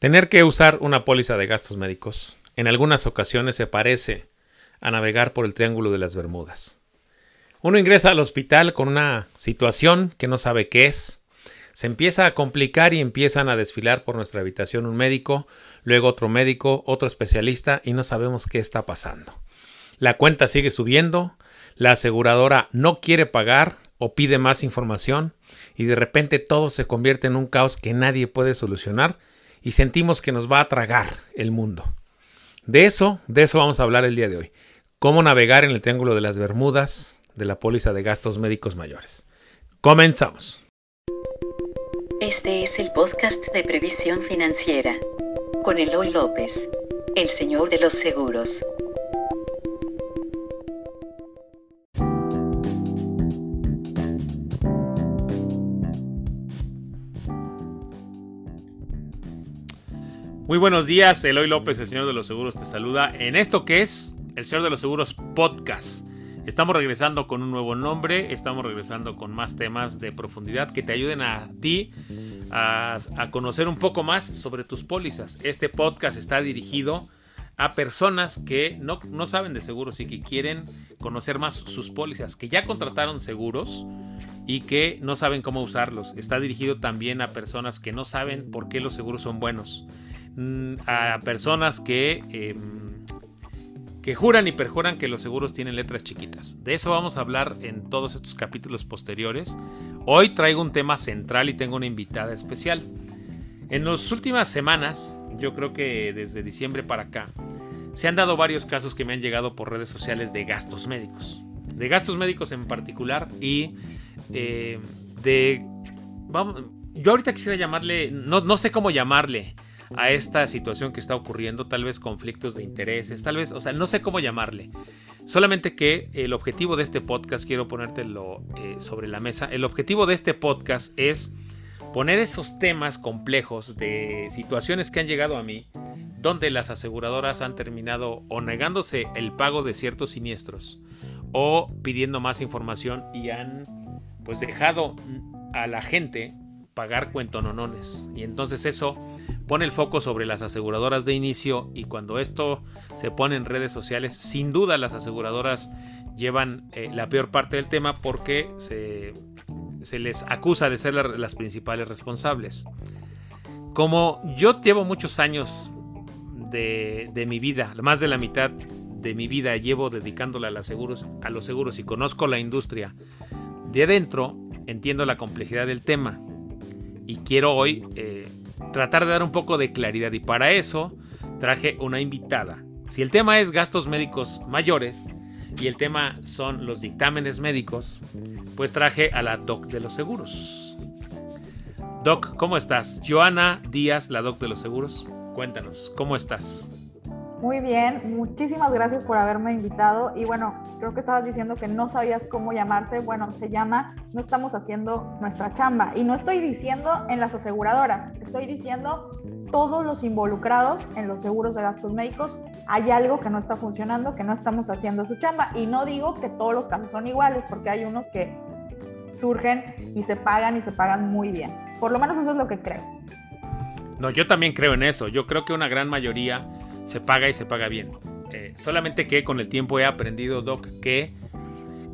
Tener que usar una póliza de gastos médicos en algunas ocasiones se parece a navegar por el Triángulo de las Bermudas. Uno ingresa al hospital con una situación que no sabe qué es, se empieza a complicar y empiezan a desfilar por nuestra habitación un médico, luego otro médico, otro especialista y no sabemos qué está pasando. La cuenta sigue subiendo, la aseguradora no quiere pagar o pide más información y de repente todo se convierte en un caos que nadie puede solucionar y sentimos que nos va a tragar el mundo. De eso, de eso vamos a hablar el día de hoy. Cómo navegar en el Triángulo de las Bermudas de la póliza de gastos médicos mayores. Comenzamos. Este es el podcast de previsión financiera con Eloy López, el señor de los seguros. Muy buenos días, Eloy López, el Señor de los Seguros, te saluda en esto que es el Señor de los Seguros Podcast. Estamos regresando con un nuevo nombre, estamos regresando con más temas de profundidad que te ayuden a ti a, conocer un poco más sobre tus pólizas. Este podcast está dirigido a personas que no, no saben de seguros y que quieren conocer más sus pólizas, que ya contrataron seguros y que no saben cómo usarlos. Está dirigido también a personas que no saben por qué los seguros son buenos a personas que, em, que juran y perjuran que los seguros tienen letras chiquitas. De eso vamos a hablar en todos estos capítulos posteriores. Hoy traigo un tema central y tengo una invitada especial. En las últimas semanas, yo creo que desde diciembre para acá, se han dado varios casos que me han llegado por redes sociales de gastos médicos. De gastos médicos en particular y eh, de... Yo ahorita quisiera llamarle, no, no sé cómo llamarle, a esta situación que está ocurriendo, tal vez conflictos de intereses, tal vez, o sea, no sé cómo llamarle. Solamente que el objetivo de este podcast, quiero ponértelo eh, sobre la mesa, el objetivo de este podcast es poner esos temas complejos de situaciones que han llegado a mí, donde las aseguradoras han terminado o negándose el pago de ciertos siniestros o pidiendo más información y han pues dejado a la gente pagar cuentononones. Y entonces eso pone el foco sobre las aseguradoras de inicio y cuando esto se pone en redes sociales, sin duda las aseguradoras llevan eh, la peor parte del tema porque se, les acusa de ser las principales responsables. Como yo llevo muchos años de, mi vida, más de la mitad de mi vida llevo dedicándola a los seguros, a los seguros y conozco la industria de adentro, entiendo la complejidad del tema y quiero hoy eh, tratar de dar un poco de claridad y para eso traje una invitada. Si el tema es gastos médicos mayores y el tema son los dictámenes médicos, pues traje a la doc de los seguros. Doc, ¿cómo estás? Joana Díaz, la doc de los seguros. Cuéntanos, ¿cómo estás? Muy bien, muchísimas gracias por haberme invitado. Y bueno, creo que estabas diciendo que no sabías cómo llamarse. Bueno, se llama No estamos haciendo nuestra chamba. Y no estoy diciendo en las aseguradoras, estoy diciendo todos los involucrados en los seguros de gastos médicos. Hay algo que no está funcionando, que no estamos haciendo su chamba. Y no digo que todos los casos son iguales, porque hay unos que surgen y se pagan y se pagan muy bien. Por lo menos eso es lo que creo. No, yo también creo en eso. Yo creo que una gran mayoría se paga y se paga bien. Eh, solamente que con el tiempo he aprendido, Doc, que,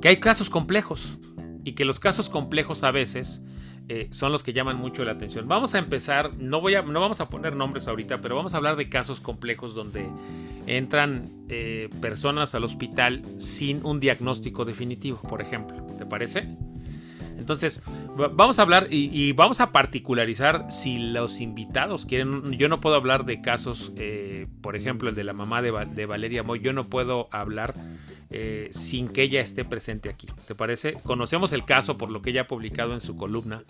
que hay casos complejos y que los casos complejos a veces eh, son los que llaman mucho la atención. Vamos a empezar, no, voy a, no vamos a poner nombres ahorita, pero vamos a hablar de casos complejos donde entran eh, personas al hospital sin un diagnóstico definitivo, por ejemplo. ¿Te parece? Entonces, vamos a hablar y, vamos a particularizar si los invitados quieren. Yo no puedo hablar de casos, eh, por ejemplo, el de la mamá de, Valeria Moy. Yo no puedo hablar eh, sin que ella esté presente aquí. ¿Te parece? Conocemos el caso por lo que ella ha publicado en su columna,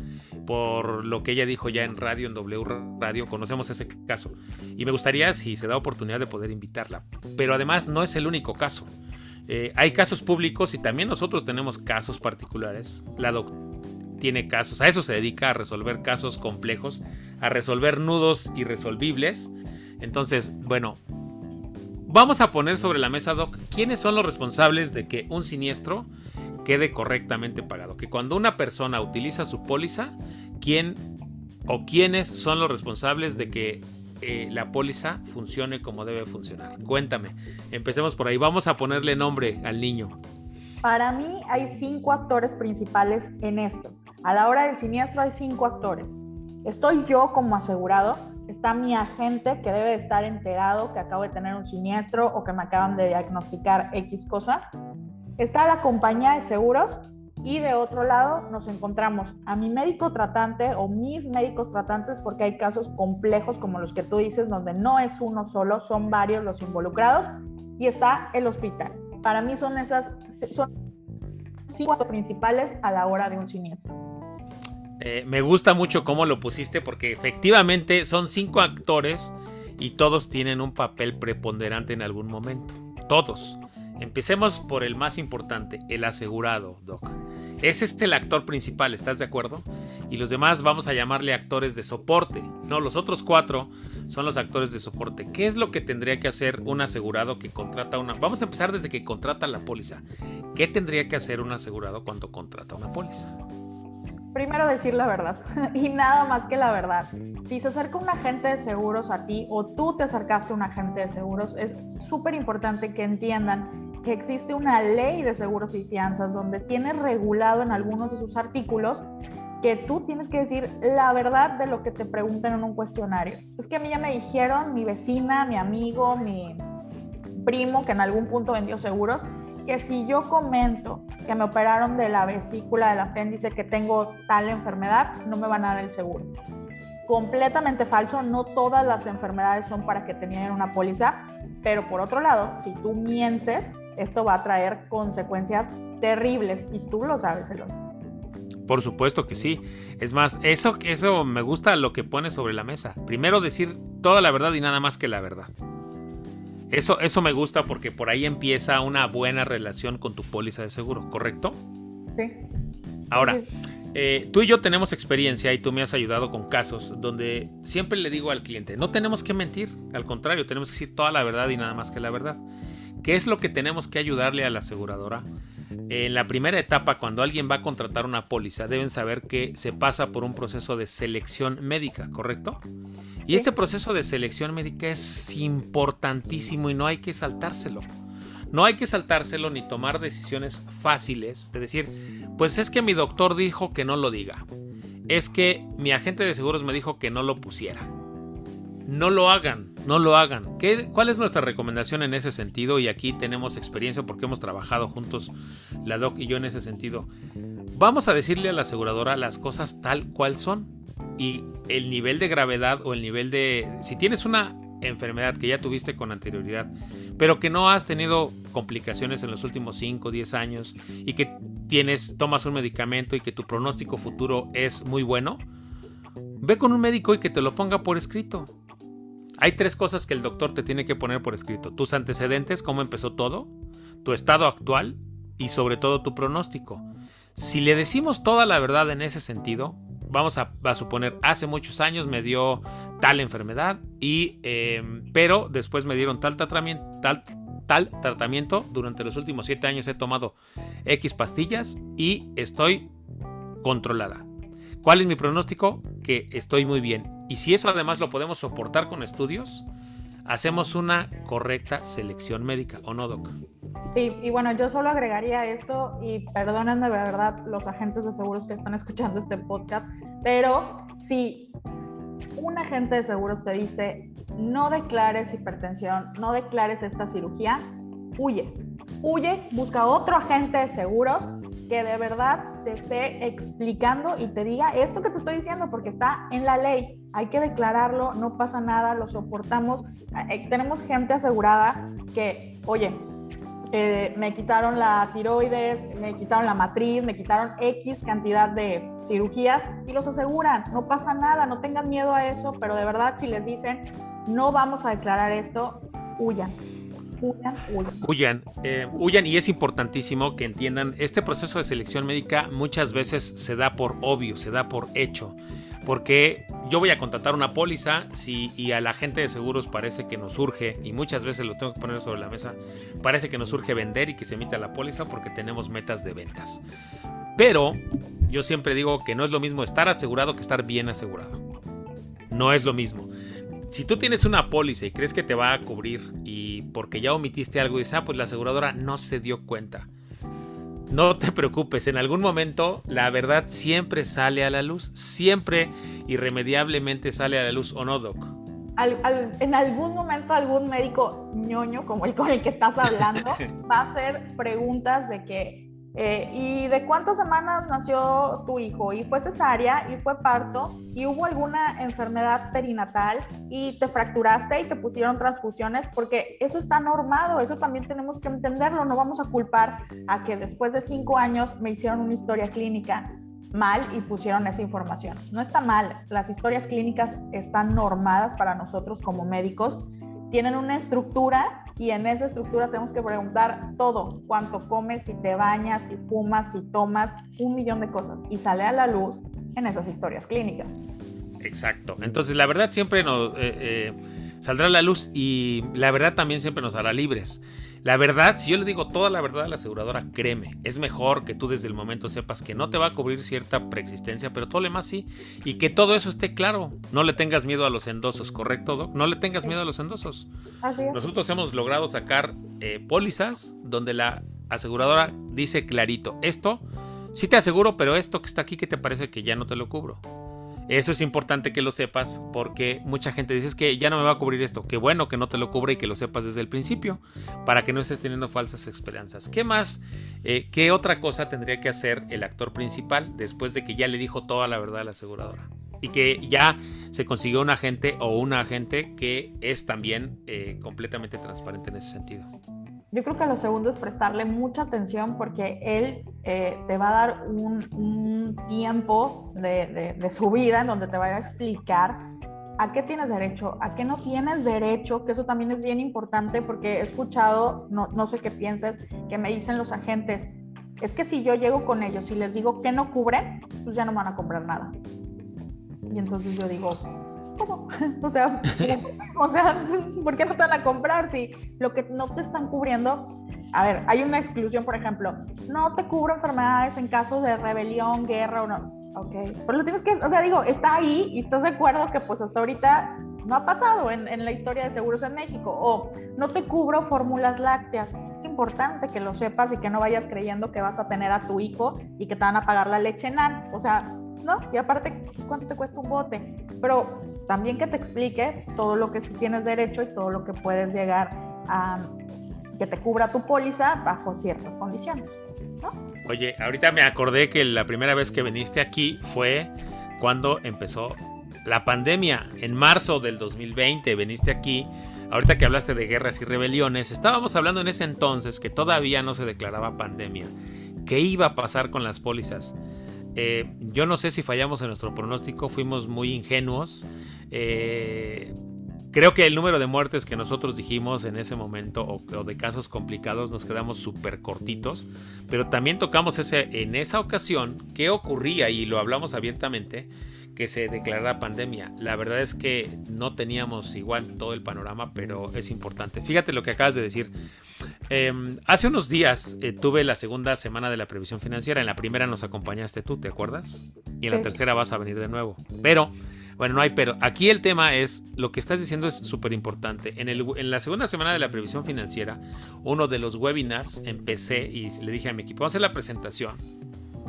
por lo que ella dijo ya en radio, en W Radio. Conocemos ese caso. Y me gustaría, si se da oportunidad, de poder invitarla. Pero además, no es el único caso. Eh, hay casos públicos y también nosotros tenemos casos particulares. La doctora tiene casos, a eso se dedica, a resolver casos complejos, a resolver nudos irresolvibles. Entonces, bueno, vamos a poner sobre la mesa, Doc, quiénes son los responsables de que un siniestro quede correctamente pagado. Que cuando una persona utiliza su póliza, quién o quiénes son los responsables de que eh, la póliza funcione como debe funcionar? Cuéntame, empecemos por ahí. Vamos a ponerle nombre al niño. Para mí hay cinco actores principales en esto. A la hora del siniestro hay cinco actores. Estoy yo como asegurado, está mi agente que debe estar enterado que acabo de tener un siniestro o que me acaban de diagnosticar X cosa. Está la compañía de seguros y de otro lado nos encontramos a mi médico tratante o mis médicos tratantes porque hay casos complejos como los que tú dices donde no es uno solo, son varios los involucrados y está el hospital. Para mí son esas son cinco principales a la hora de un siniestro. Eh, me gusta mucho cómo lo pusiste porque efectivamente son cinco actores y todos tienen un papel preponderante en algún momento. Todos. Empecemos por el más importante, el asegurado, Doc. Ese es el actor principal, ¿estás de acuerdo? Y los demás vamos a llamarle actores de soporte. No, los otros cuatro son los actores de soporte. ¿Qué es lo que tendría que hacer un asegurado que contrata una... Vamos a empezar desde que contrata la póliza. ¿Qué tendría que hacer un asegurado cuando contrata una póliza? Primero decir la verdad y nada más que la verdad. Si se acerca un agente de seguros a ti o tú te acercaste a un agente de seguros, es súper importante que entiendan que existe una ley de seguros y fianzas donde tiene regulado en algunos de sus artículos que tú tienes que decir la verdad de lo que te preguntan en un cuestionario. Es que a mí ya me dijeron mi vecina, mi amigo, mi primo que en algún punto vendió seguros, que si yo comento que me operaron de la vesícula del apéndice, que tengo tal enfermedad, no me van a dar el seguro. Completamente falso, no todas las enfermedades son para que tengan una póliza, pero por otro lado, si tú mientes, esto va a traer consecuencias terribles y tú lo sabes, Eloy. Por supuesto que sí. Es más, eso, eso me gusta lo que pone sobre la mesa. Primero decir toda la verdad y nada más que la verdad. Eso, eso me gusta porque por ahí empieza una buena relación con tu póliza de seguro, ¿correcto? Sí. Ahora, eh, tú y yo tenemos experiencia y tú me has ayudado con casos donde siempre le digo al cliente, no tenemos que mentir, al contrario, tenemos que decir toda la verdad y nada más que la verdad. ¿Qué es lo que tenemos que ayudarle a la aseguradora? En la primera etapa, cuando alguien va a contratar una póliza, deben saber que se pasa por un proceso de selección médica, ¿correcto? Y este proceso de selección médica es importantísimo y no hay que saltárselo. No hay que saltárselo ni tomar decisiones fáciles de decir, pues es que mi doctor dijo que no lo diga. Es que mi agente de seguros me dijo que no lo pusiera no lo hagan, no lo hagan. ¿Qué, ¿Cuál es nuestra recomendación en ese sentido? Y aquí tenemos experiencia porque hemos trabajado juntos, la doc y yo en ese sentido. Vamos a decirle a la aseguradora las cosas tal cual son. Y el nivel de gravedad o el nivel de... Si tienes una enfermedad que ya tuviste con anterioridad, pero que no has tenido complicaciones en los últimos 5 o 10 años y que tienes, tomas un medicamento y que tu pronóstico futuro es muy bueno, ve con un médico y que te lo ponga por escrito. Hay tres cosas que el doctor te tiene que poner por escrito. Tus antecedentes, cómo empezó todo, tu estado actual y sobre todo tu pronóstico. Si le decimos toda la verdad en ese sentido, vamos a, suponer, hace muchos años me dio tal enfermedad, y, em, pero después me dieron tal tratamiento, tal, tal tratamiento, durante los últimos siete años he tomado X pastillas y estoy controlada. ¿Cuál es mi pronóstico? Que estoy muy bien. Y si eso además lo podemos soportar con estudios, hacemos una correcta selección médica, ¿o no, Doc? Sí, y bueno, yo solo agregaría esto, y perdónenme de verdad los agentes de seguros que están escuchando este podcast, pero si un agente de seguros te dice, no declares hipertensión, no declares esta cirugía, huye. Huye, busca otro agente de seguros que de verdad te esté explicando y te diga esto que te estoy diciendo, porque está en la ley. Hay que declararlo, no pasa nada, lo soportamos. Eh, tenemos gente asegurada que, oye, eh, me quitaron la tiroides, me quitaron la matriz, me quitaron X cantidad de cirugías y los aseguran, no pasa nada, no tengan miedo a eso, pero de verdad si les dicen, no vamos a declarar esto, huyan Huyan, eh, huyan. y es importantísimo que entiendan, este proceso de selección médica muchas veces se da por obvio, se da por hecho. Porque yo voy a contratar una póliza si, y a la gente de seguros parece que nos urge, y muchas veces lo tengo que poner sobre la mesa, parece que nos urge vender y que se emita la póliza porque tenemos metas de ventas. Pero yo siempre digo que no es lo mismo estar asegurado que estar bien asegurado. No es lo mismo si tú tienes una póliza y crees que te va a cubrir y porque ya omitiste algo y dices, ah, pues la aseguradora no se dio cuenta. No te preocupes, en algún momento la verdad siempre sale a la luz, siempre irremediablemente sale a la luz, ¿o no, Doc? en algún momento algún médico ñoño como el con el que estás hablando va a hacer preguntas de que eh, ¿Y de cuántas semanas nació tu hijo? Y fue cesárea y fue parto y hubo alguna enfermedad perinatal y te fracturaste y te pusieron transfusiones porque eso está normado, eso también tenemos que entenderlo, no vamos a culpar a que después de cinco años me hicieron una historia clínica mal y pusieron esa información. No está mal, las historias clínicas están normadas para nosotros como médicos, tienen una estructura y en esa estructura tenemos que preguntar todo, cuánto comes, si te bañas, si fumas, si tomas, un millón de cosas y sale a la luz en esas historias clínicas. Exacto, entonces la verdad siempre nos eh, eh, saldrá a la luz y la verdad también siempre nos hará libres. La verdad, si yo le digo toda la verdad a la aseguradora, créeme, es mejor que tú desde el momento sepas que no te va a cubrir cierta preexistencia, pero todo lo demás sí. Y que todo eso esté claro. No le tengas miedo a los endosos, ¿correcto, Doc? No le tengas miedo a los endosos. Nosotros hemos logrado sacar eh, pólizas donde la aseguradora dice clarito, esto sí te aseguro, pero esto que está aquí, ¿qué te parece que ya no te lo cubro? Eso es importante que lo sepas porque mucha gente dice que ya no me va a cubrir esto. Qué bueno que no te lo cubre y que lo sepas desde el principio para que no estés teniendo falsas esperanzas. ¿Qué más? Eh, ¿Qué otra cosa tendría que hacer el actor principal después de que ya le dijo toda la verdad a la aseguradora? Y que ya se consiguió un agente o una agente que es también eh, completamente transparente en ese sentido. Yo creo que lo segundo es prestarle mucha atención porque él eh, te va a dar un, tiempo de, de, su vida en donde te va a explicar a qué tienes derecho, a qué no tienes derecho, que eso también es bien importante porque he escuchado, no, no sé qué pienses, que me dicen los agentes, es que si yo llego con ellos y les digo que no cubren, pues ya no van a comprar nada. Y entonces yo digo, ¿cómo? O sea, o sea, ¿por qué no te van a comprar si lo que no te están cubriendo? A ver, hay una exclusión, por ejemplo, no te cubro enfermedades en caso de rebelión, guerra o no. Ok, pero lo tienes que, o sea, digo, está ahí y estás de acuerdo que pues hasta ahorita no ha pasado en, en la historia de seguros en México. O no te cubro fórmulas lácteas. Es importante que lo sepas y que no vayas creyendo que vas a tener a tu hijo y que te van a pagar la leche nan. O sea, ¿no? Y aparte, ¿cuánto te cuesta un bote? Pero también que te explique todo lo que sí tienes derecho y todo lo que puedes llegar a que te cubra tu póliza bajo ciertas condiciones. Oye, ahorita me acordé que la primera vez que viniste aquí fue cuando empezó la pandemia. En marzo del 2020 viniste aquí. Ahorita que hablaste de guerras y rebeliones, estábamos hablando en ese entonces que todavía no se declaraba pandemia. ¿Qué iba a pasar con las pólizas? Eh, yo no sé si fallamos en nuestro pronóstico, fuimos muy ingenuos. Eh, creo que el número de muertes que nosotros dijimos en ese momento o, de casos complicados nos quedamos súper cortitos, pero también tocamos ese, en esa ocasión qué ocurría y lo hablamos abiertamente que se declarara pandemia. La verdad es que no teníamos igual todo el panorama, pero es importante. Fíjate lo que acabas de decir. Em, hace unos días eh, tuve la segunda semana de la previsión financiera. En la primera nos acompañaste tú, ¿te acuerdas? Y en la tercera vas a venir de nuevo. Pero, bueno, no hay pero. Aquí el tema es, lo que estás diciendo es súper importante. En, en la segunda semana de la previsión financiera, uno de los webinars, empecé y le dije a mi equipo, vamos a hacer la presentación.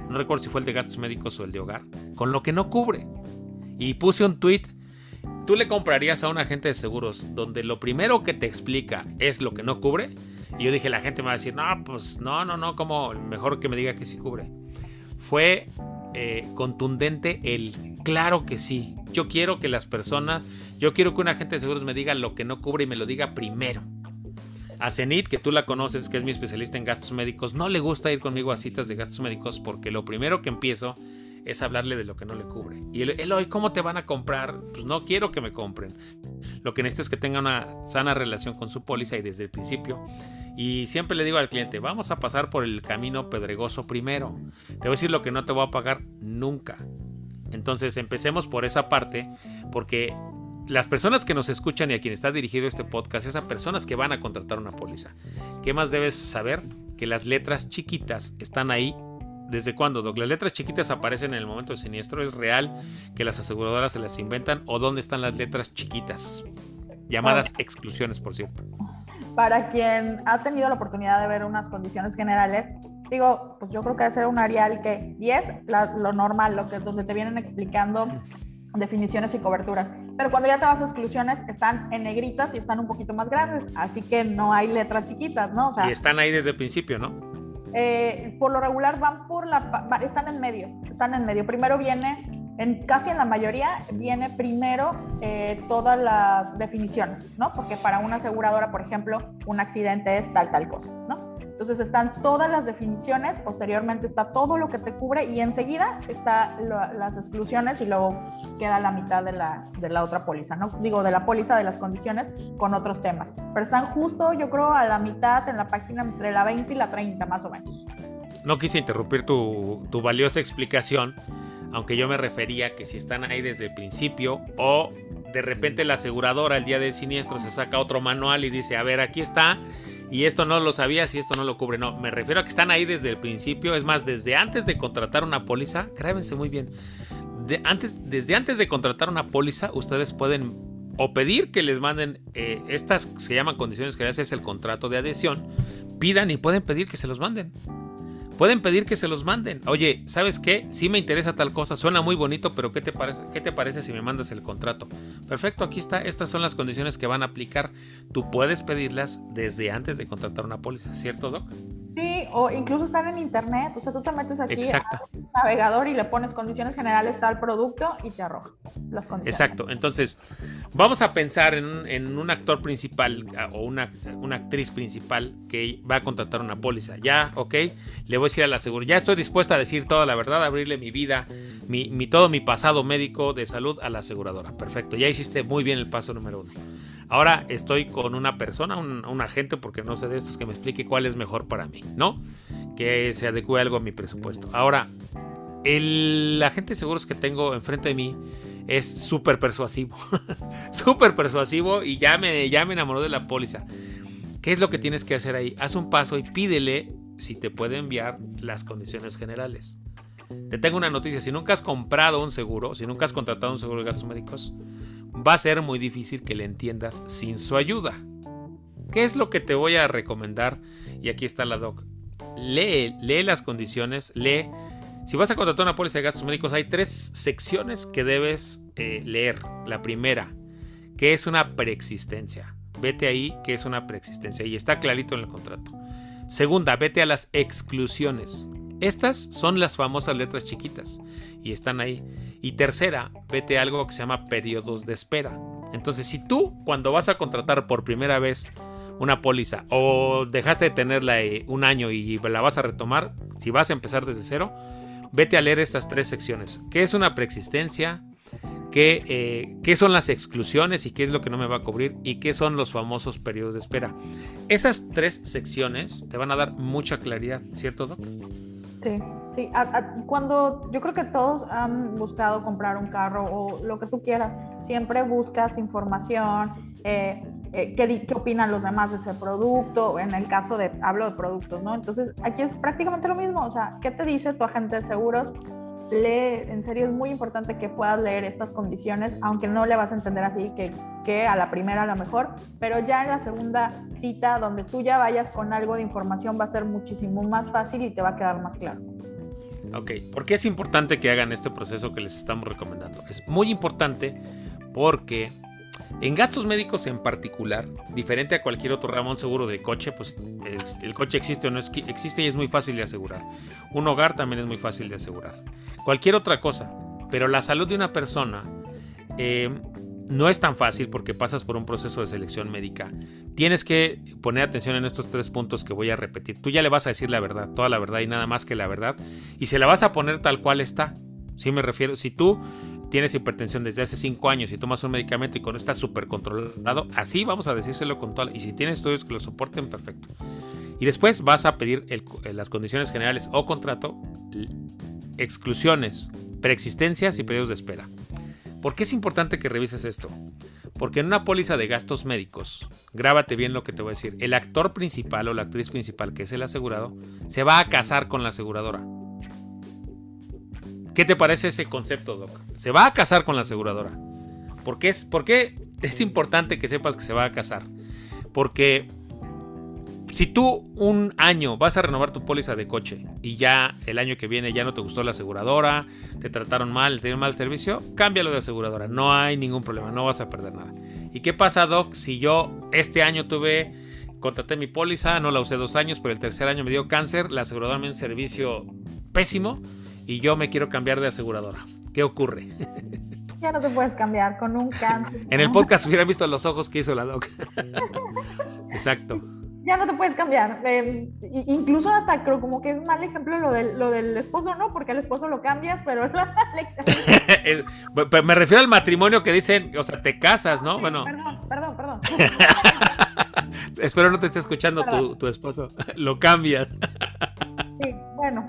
No recuerdo si fue el de gastos médicos o el de hogar. Con lo que no cubre. Y puse un tweet ¿Tú le comprarías a un agente de seguros donde lo primero que te explica es lo que no cubre? Y yo dije, la gente me va a decir, no, pues no, no, no, como mejor que me diga que sí cubre. Fue eh, contundente el claro que sí. Yo quiero que las personas, yo quiero que un agente de seguros me diga lo que no cubre y me lo diga primero. A Zenit, que tú la conoces, que es mi especialista en gastos médicos, no le gusta ir conmigo a citas de gastos médicos porque lo primero que empiezo es hablarle de lo que no le cubre. Y él, hoy, ¿cómo te van a comprar? Pues no quiero que me compren. Lo que necesito es que tenga una sana relación con su póliza y desde el principio. Y siempre le digo al cliente, vamos a pasar por el camino pedregoso primero. Te voy a decir lo que no te voy a pagar nunca. Entonces empecemos por esa parte porque las personas que nos escuchan y a quien está dirigido este podcast, esas personas que van a contratar una póliza, ¿qué más debes saber? Que las letras chiquitas están ahí ¿Desde cuándo, Doc? ¿Las letras chiquitas aparecen en el momento de siniestro? ¿Es real que las aseguradoras se las inventan? ¿O dónde están las letras chiquitas? Llamadas exclusiones, por cierto. Para quien ha tenido la oportunidad de ver unas condiciones generales, digo, pues yo creo que debe ser un Arial que 10, lo normal, lo que, donde te vienen explicando definiciones y coberturas. Pero cuando ya te vas a exclusiones, están en negritas y están un poquito más grandes, así que no hay letras chiquitas, ¿no? y están ahí desde el principio, ¿no? Eh, por lo regular van por la, están en medio, están en medio. Primero viene, en, casi en la mayoría, viene primero eh, todas las definiciones, ¿no? Porque para una aseguradora, por ejemplo, un accidente es tal, tal cosa, ¿no? Entonces están todas las definiciones, posteriormente está todo lo que te cubre y enseguida está las exclusiones y luego queda la mitad de la, de la otra póliza, ¿no? Digo, de la póliza de las condiciones con otros temas. Pero están justo, yo creo, a la mitad en la página entre la 20 y la 30, más o menos. No quise interrumpir tu, tu valiosa explicación, aunque yo me refería que si están ahí desde el principio o de repente la aseguradora el día del siniestro se saca otro manual y dice, a ver, aquí está y esto no lo sabías y esto no lo cubre. No, me refiero a que están ahí desde el principio. Es más, desde antes de contratar una póliza, grábense muy bien. De antes, desde antes de contratar una póliza, ustedes pueden o pedir que les manden eh, estas, se llaman condiciones que es el contrato de adhesión. Pidan y pueden pedir que se los manden. Pueden pedir que se los manden. Oye, ¿sabes qué? Si me interesa tal cosa, suena muy bonito, pero ¿qué te parece, qué te parece si me mandas el contrato? Perfecto, aquí está. Estas son las condiciones que van a aplicar. Tú puedes pedirlas desde antes de contratar una póliza, ¿cierto, Doc? Sí, o incluso están en internet. O sea, tú te metes aquí al navegador y le pones condiciones generales tal producto y te arroja las condiciones. Exacto. Entonces, vamos a pensar en un, actor principal ah, o una, una actriz principal que va a contratar una póliza. Ya, ok, le voy a decir a la aseguradora, ya estoy dispuesta a decir toda la verdad, abrirle mi vida, mi, mi, todo mi pasado médico de salud a la aseguradora. Perfecto, ya hiciste muy bien el paso número uno. Ahora estoy con una persona, un, agente, porque no sé de estos, que me explique cuál es mejor para mí, ¿no? Que se adecue algo a mi presupuesto. Ahora, el agente de seguros que tengo enfrente de mí es súper persuasivo. súper persuasivo y ya me, ya me enamoró de la póliza. ¿Qué es lo que tienes que hacer ahí? Haz un paso y pídele si te puede enviar las condiciones generales. Te tengo una noticia, si nunca has comprado un seguro, si nunca has contratado un seguro de gastos médicos, va a ser muy difícil que le entiendas sin su ayuda. ¿Qué es lo que te voy a recomendar? Y aquí está la doc. Lee, lee las condiciones, lee. Si vas a contratar una póliza de gastos médicos, hay tres secciones que debes eh, leer. La primera, que es una preexistencia. Vete ahí, que es una preexistencia. Y está clarito en el contrato. Segunda, vete a las exclusiones. Estas son las famosas letras chiquitas y están ahí. Y tercera, vete a algo que se llama periodos de espera. Entonces, si tú cuando vas a contratar por primera vez una póliza o dejaste de tenerla eh, un año y la vas a retomar, si vas a empezar desde cero, vete a leer estas tres secciones. ¿Qué es una preexistencia? ¿Qué, eh, ¿Qué, son las exclusiones y qué es lo que no me va a cubrir? ¿Y qué son los famosos periodos de espera? Esas tres secciones te van a dar mucha claridad, ¿cierto, Doc? Sí, sí. cuando yo creo que todos han buscado comprar un carro o lo que tú quieras, siempre buscas información, eh, eh, qué, qué, opinan los demás de ese producto, en el caso de, hablo de productos, ¿no? Entonces, aquí es prácticamente lo mismo, o sea, ¿qué te dice tu agente de seguros? Lee, en serio es muy importante que puedas leer estas condiciones, aunque no le vas a entender así que, que a la primera a lo mejor, pero ya en la segunda cita, donde tú ya vayas con algo de información, va a ser muchísimo más fácil y te va a quedar más claro. Ok, ¿por qué es importante que hagan este proceso que les estamos recomendando? Es muy importante porque en gastos médicos en particular, diferente a cualquier otro ramo, seguro de coche, pues el, coche existe o no existe y es muy fácil de asegurar. Un hogar también es muy fácil de asegurar. Cualquier otra cosa, pero la salud de una persona eh, no es tan fácil porque pasas por un proceso de selección médica. Tienes que poner atención en estos tres puntos que voy a repetir. Tú ya le vas a decir la verdad, toda la verdad y nada más que la verdad, y se la vas a poner tal cual está. Si me refiero, si tú tienes hipertensión desde hace 5 años y tomas un medicamento y con estás súper controlado, así vamos a decírselo con todo. Y si tienes estudios que lo soporten, perfecto. Y después vas a pedir las condiciones generales o contrato, exclusiones, preexistencias y periodos de espera. ¿Por qué es importante que revises esto? Porque en una póliza de gastos médicos, grábate bien lo que te voy a decir, el actor principal o la actriz principal, que es el asegurado, se va a casar con la aseguradora. ¿Qué te parece ese concepto, Doc? Se va a casar con la aseguradora. ¿Por qué es, por es importante que sepas que se va a casar? Porque si tú un año vas a renovar tu póliza de coche y ya el año que viene ya no te gustó la aseguradora, te trataron mal, te dieron mal servicio, cámbialo de aseguradora. No hay ningún problema, no vas a perder nada. ¿Y qué pasa, Doc? Si yo este año tuve, contraté mi póliza, no la usé dos años, pero el tercer año me dio cáncer, la aseguradora me dio un servicio pésimo y yo me quiero cambiar de aseguradora. ¿Qué ocurre? Ya no te puedes cambiar con un cáncer. en el podcast hubiera visto los ojos que hizo la Doc. Exacto ya no te puedes cambiar. Eh, incluso hasta creo como que es mal ejemplo lo del, lo del esposo, ¿no? Porque al esposo lo cambias, pero... me refiero al matrimonio que dicen, o sea, te casas, ¿no? Bueno. Perdón, perdón, perdón. Espero no te esté escuchando tu, tu, esposo. lo cambias.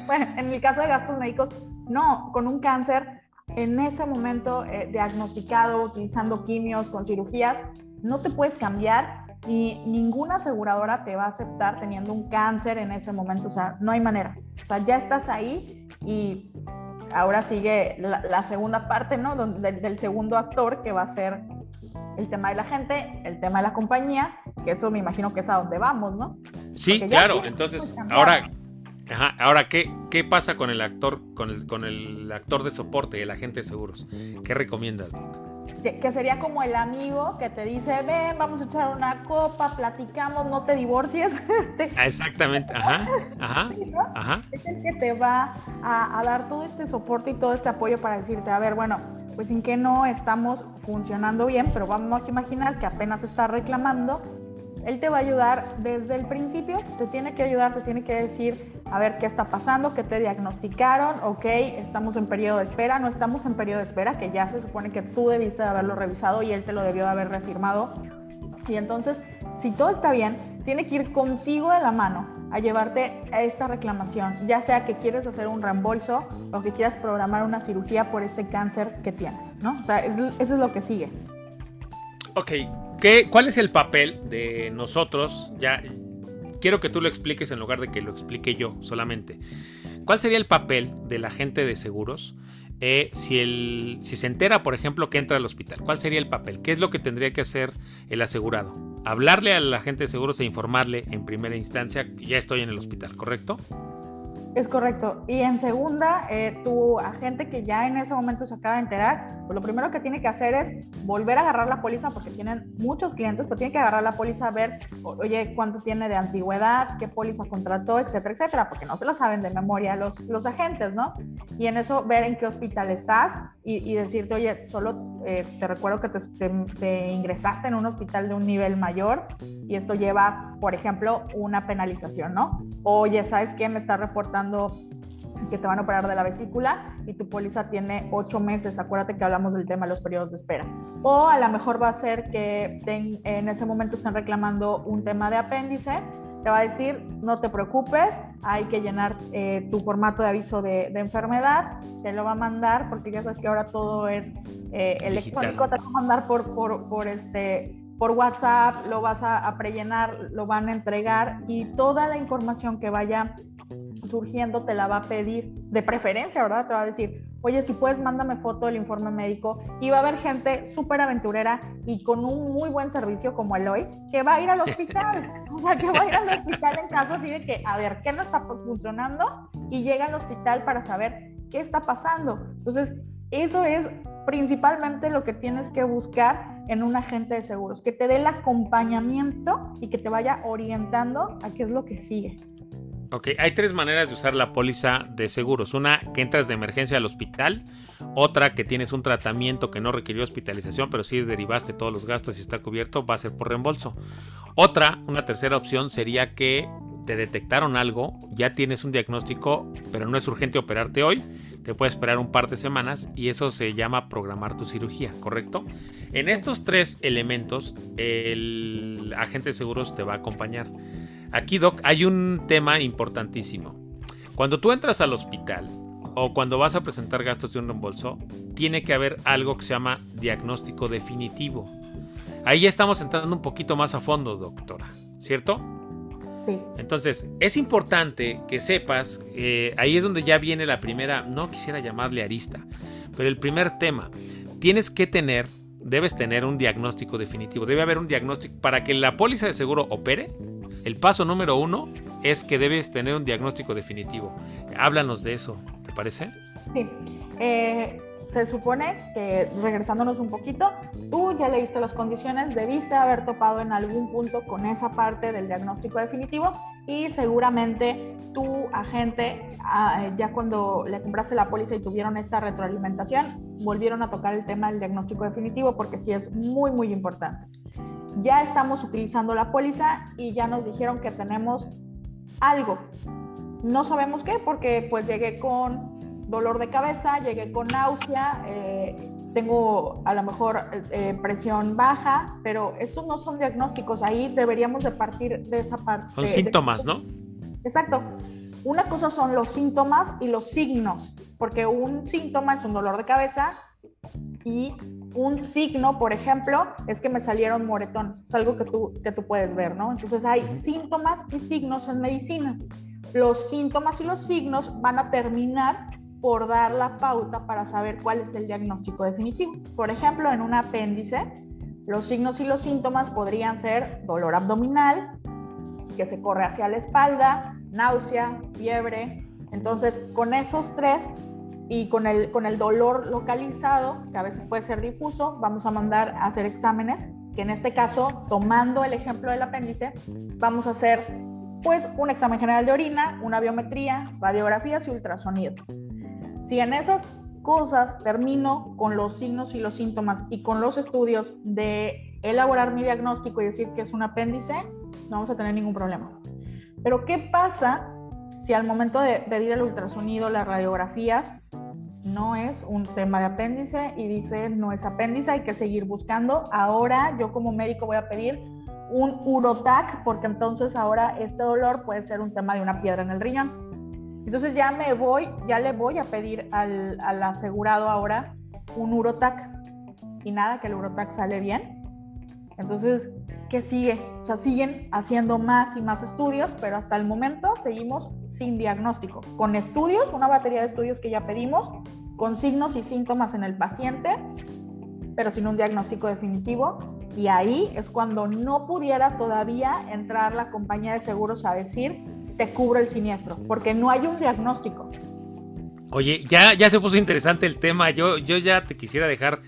Bueno, en el caso de gastos médicos, no, con un cáncer, en ese momento eh, diagnosticado, utilizando quimios, con cirugías, no te puedes cambiar y ninguna aseguradora te va a aceptar teniendo un cáncer en ese momento, o sea, no hay manera. O sea, ya estás ahí y ahora sigue la, segunda parte, ¿no? del segundo actor que va a ser el tema de la gente, el tema de la compañía, que eso me imagino que es a donde vamos, ¿no? Sí, claro. Entonces, ahora, ahora ¿qué, ¿qué pasa con el actor, con el, con el actor de soporte, el agente de seguros? ¿Qué recomiendas, que, sería como el amigo que te dice, ven, vamos a echar una copa, platicamos, no te divorcies. Este, ah, Exactamente, ajá, ajá, ajá. Es el que te va a, dar todo este soporte y todo este apoyo para decirte, a ver, bueno, pues sin que no estamos funcionando bien, pero vamos a imaginar que apenas está reclamando, él te va a ayudar desde el principio, te tiene que ayudar, te tiene que decir, a ver qué está pasando, qué te diagnosticaron, ok, estamos en periodo de espera, no estamos en periodo de espera, que ya se supone que tú debiste de haberlo revisado y él te lo debió de haber reafirmado. Y entonces, si todo está bien, tiene que ir contigo de la mano a llevarte a esta reclamación, ya sea que quieres hacer un reembolso o que quieras programar una cirugía por este cáncer que tienes, ¿no? O sea, eso es lo que sigue. Ok, ¿Qué, ¿Cuál es el papel de nosotros? Ya quiero que tú lo expliques en lugar de que lo explique yo solamente. ¿Cuál sería el papel del agente de seguros eh, si, el, si se entera, por ejemplo, que entra al hospital? ¿Cuál sería el papel? ¿Qué es lo que tendría que hacer el asegurado? Hablarle al agente de seguros e informarle en primera instancia ya estoy en el hospital, ¿correcto? Es correcto. Y en segunda, eh, tu agente que ya en ese momento se acaba de enterar, pues lo primero que tiene que hacer es volver a agarrar la póliza, porque tienen muchos clientes, pero tiene que agarrar la póliza, a ver, oye, cuánto tiene de antigüedad, qué póliza contrató, etcétera, etcétera, porque no se lo saben de memoria los, los agentes, ¿no? Y en eso ver en qué hospital estás y, decirte, oye, solo eh, te recuerdo que te, te ingresaste en un hospital de un nivel mayor y esto lleva, por ejemplo, una penalización, ¿no? Oye, ¿sabes qué? Me está reportando que te van a operar de la vesícula y tu póliza tiene ocho meses. Acuérdate que hablamos del tema de los periodos de espera. O a lo mejor va a ser que en ese momento están reclamando un tema de apéndice. Te va a decir, no te preocupes, hay que llenar eh, tu formato de aviso de, enfermedad, te lo va a mandar, porque ya sabes que ahora todo es eh, electrónico, te va a mandar por, por, por este, por WhatsApp, lo vas a, a prellenar, lo van a entregar y toda la información que vaya surgiendo te la va a pedir, de preferencia, ¿verdad? Te va a decir, oye, si puedes, mándame foto del informe médico. Y va a haber gente súper aventurera y con un muy buen servicio como el hoy, que va a ir al hospital. o sea, que va a ir al hospital en caso así de que, a ver, ¿qué no está funcionando? Y llega al hospital para saber qué está pasando. Entonces, eso es principalmente lo que tienes que buscar en un agente de seguros, que te dé el acompañamiento y que te vaya orientando a qué es lo que sigue. Ok, hay tres maneras de usar la póliza de seguros. Una que entras de emergencia al hospital, otra que tienes un tratamiento que no requirió hospitalización, pero si derivaste todos los gastos y está cubierto, va a ser por reembolso. Otra, una tercera opción sería que te detectaron algo, ya tienes un diagnóstico, pero no es urgente operarte hoy, te puedes esperar un par de semanas y eso se llama programar tu cirugía, ¿correcto? En estos tres elementos, el agente de seguros te va a acompañar. Aquí, Doc, hay un tema importantísimo. Cuando tú entras al hospital o cuando vas a presentar gastos de un reembolso, tiene que haber algo que se llama diagnóstico definitivo. Ahí ya estamos entrando un poquito más a fondo, doctora, ¿cierto? Sí. Entonces, es importante que sepas, eh, ahí es donde ya viene la primera, no quisiera llamarle arista, pero el primer tema, tienes que tener, debes tener un diagnóstico definitivo, debe haber un diagnóstico, para que la póliza de seguro opere, el paso número uno es que debes tener un diagnóstico definitivo. Háblanos de eso, ¿te parece? Sí. Eh, se supone que, regresándonos un poquito, tú ya leíste las condiciones, debiste haber topado en algún punto con esa parte del diagnóstico definitivo y seguramente tu agente, ah, ya cuando le compraste la póliza y tuvieron esta retroalimentación, volvieron a tocar el tema del diagnóstico definitivo porque sí es muy, muy importante. Ya estamos utilizando la póliza y ya nos dijeron que tenemos algo. No sabemos qué porque pues llegué con dolor de cabeza, llegué con náusea, eh, tengo a lo mejor eh, presión baja, pero estos no son diagnósticos, ahí deberíamos de partir de esa parte. Son síntomas, ¿no? Exacto. Una cosa son los síntomas y los signos, porque un síntoma es un dolor de cabeza y un signo, por ejemplo, es que me salieron moretones, es algo que tú, que tú puedes ver, ¿no? Entonces hay síntomas y signos en medicina. Los síntomas y los signos van a terminar por dar la pauta para saber cuál es el diagnóstico definitivo. Por ejemplo, en un apéndice, los signos y los síntomas podrían ser dolor abdominal, que se corre hacia la espalda, náusea, fiebre. Entonces, con esos tres y con el, con el dolor localizado, que a veces puede ser difuso, vamos a mandar a hacer exámenes, que en este caso, tomando el ejemplo del apéndice, vamos a hacer pues un examen general de orina, una biometría, radiografías y ultrasonido. Si en esas cosas termino con los signos y los síntomas y con los estudios de elaborar mi diagnóstico y decir que es un apéndice, no vamos a tener ningún problema. Pero ¿qué pasa si al momento de pedir el ultrasonido, las radiografías, no es un tema de apéndice y dice no es apéndice, hay que seguir buscando. Ahora yo como médico voy a pedir un urotac porque entonces ahora este dolor puede ser un tema de una piedra en el riñón. Entonces ya me voy, ya le voy a pedir al, asegurado ahora un Urotac y nada, que el Urotac sale bien. Entonces, ¿qué sigue? O sea, siguen haciendo más y más estudios, pero hasta el momento seguimos sin diagnóstico. Con estudios, una batería de estudios que ya pedimos, con signos y síntomas en el paciente, pero sin un diagnóstico definitivo. Y ahí es cuando no pudiera todavía entrar la compañía de seguros a decir, te cubro el siniestro, porque no hay un diagnóstico. Oye, ya, ya se puso interesante el tema. Yo, yo ya te quisiera dejar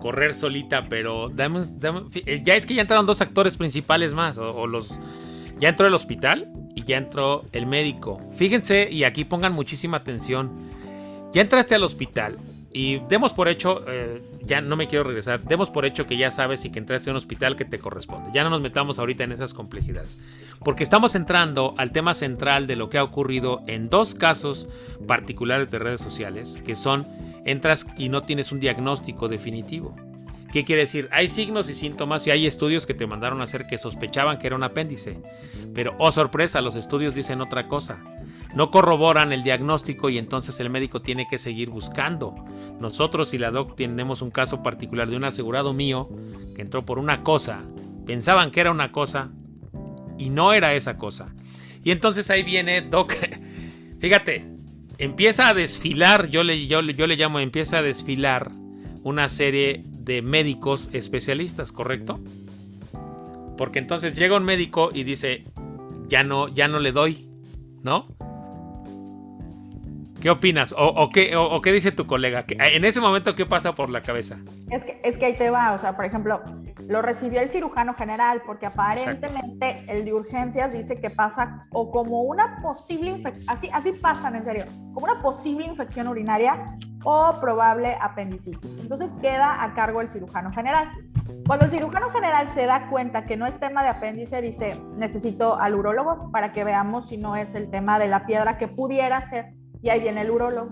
correr solita, pero eh, ya es que ya entraron dos actores principales más, o, los ya entró el hospital y ya entró el médico. Fíjense y aquí pongan muchísima atención. Ya entraste al hospital y demos por hecho, eh, ya no me quiero regresar, demos por hecho que ya sabes y que entraste a un hospital que te corresponde. Ya no nos metamos ahorita en esas complejidades. Porque estamos entrando al tema central de lo que ha ocurrido en dos casos particulares de redes sociales, que son entras y no tienes un diagnóstico definitivo. ¿Qué quiere decir? Hay signos y síntomas y hay estudios que te mandaron a hacer que sospechaban que era un apéndice. Pero, oh sorpresa, los estudios dicen otra cosa. No corroboran el diagnóstico y entonces el médico tiene que seguir buscando. Nosotros y la doc tenemos un caso particular de un asegurado mío que entró por una cosa, pensaban que era una cosa y no era esa cosa. Y entonces ahí viene doc, fíjate, empieza a desfilar, yo le, yo, yo le llamo, empieza a desfilar una serie de médicos especialistas, ¿correcto? Porque entonces llega un médico y dice, ya no, ya no le doy, ¿no? ¿Qué opinas? ¿O, qué, o, qué, dice tu colega? En ese momento, ¿qué pasa por la cabeza? Es que, es que ahí te va, o sea, por ejemplo, lo recibió el cirujano general, porque aparentemente el de urgencias dice que pasa o como una posible infección, así, así pasan en serio, como una posible infección urinaria o probable apendicitis. Entonces queda a cargo el cirujano general. Cuando el cirujano general se da cuenta que no es tema de apéndice, dice, necesito al urólogo para que veamos si no es el tema de la piedra que pudiera ser y ahí viene el urólogo.